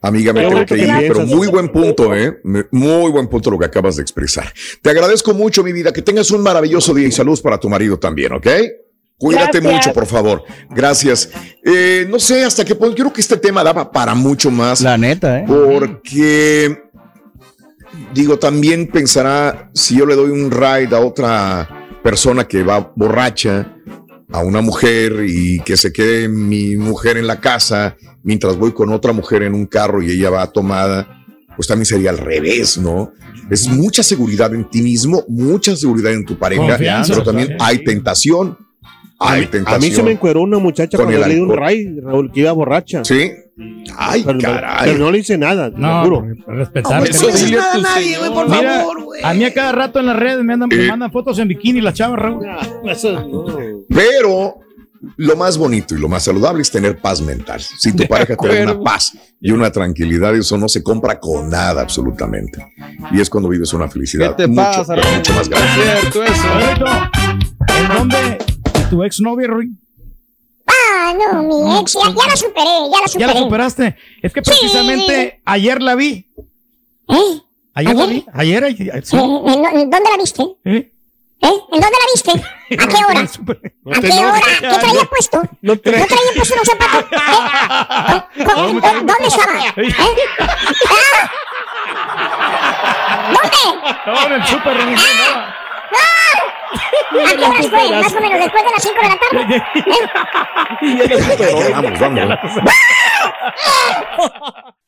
Amiga, me tengo que ir, pero muy buen punto, ¿eh? Muy buen punto lo que acabas de expresar. Te agradezco mucho, mi vida. Que tengas un maravilloso día y saludos para tu marido también, ¿ok? Cuídate Gracias. mucho, por favor. Gracias. Eh, no sé hasta qué punto. Yo creo que este tema daba para mucho más. La neta, ¿eh? Porque, digo, también pensará si yo le doy un ride a otra persona que va borracha, a una mujer y que se quede mi mujer en la casa mientras voy con otra mujer en un carro y ella va tomada, pues también sería al revés, ¿no? Es mucha seguridad en ti mismo, mucha seguridad en tu pareja, Confianza, pero también hay tentación. A mí se me encueró una muchacha con cuando le di un ray, Raúl, que iba borracha. Sí. Ay, pero, caray. Pero no le hice nada, te No, lo juro. respetar. No, Eso no le tu nada a nadie, güey, por Mira, favor, güey. A mí a cada rato en las redes me, andan, me Eh. mandan fotos en bikini las chavas, Raúl. Pero lo más bonito y lo más saludable es tener paz mental. Si tu De pareja te da una paz y una tranquilidad, eso no se compra con nada absolutamente. Y es cuando vives una ¿Qué felicidad te mucho, pasa, mucho más No es grande. cierto eso. ¿en dónde tu exnovia, Roy? Ah, no, mi ex, ya, ya la superé, ya la ¿Ya superé. la superaste? Es que Sí. precisamente ayer la vi. ¿Eh? Ayer la ¿Ayer? vi. Ayer, ayer, sí. Eh, ¿en dó- en ¿Dónde la viste? ¿Eh? ¿Eh? ¿En dónde la viste? ¿A qué hora? ¿A qué hora? ¿Qué traía puesto? No ¿No traía puesto los zapatos? ¿Eh? ¿Con- con- ¿Dónde estaba? ¿Eh? ¿Dónde? No, en el no. ¿A qué horas fue? Más o menos después de las 5 de la tarde. ¿Eh? Vamos, vamos.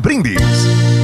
Brindis.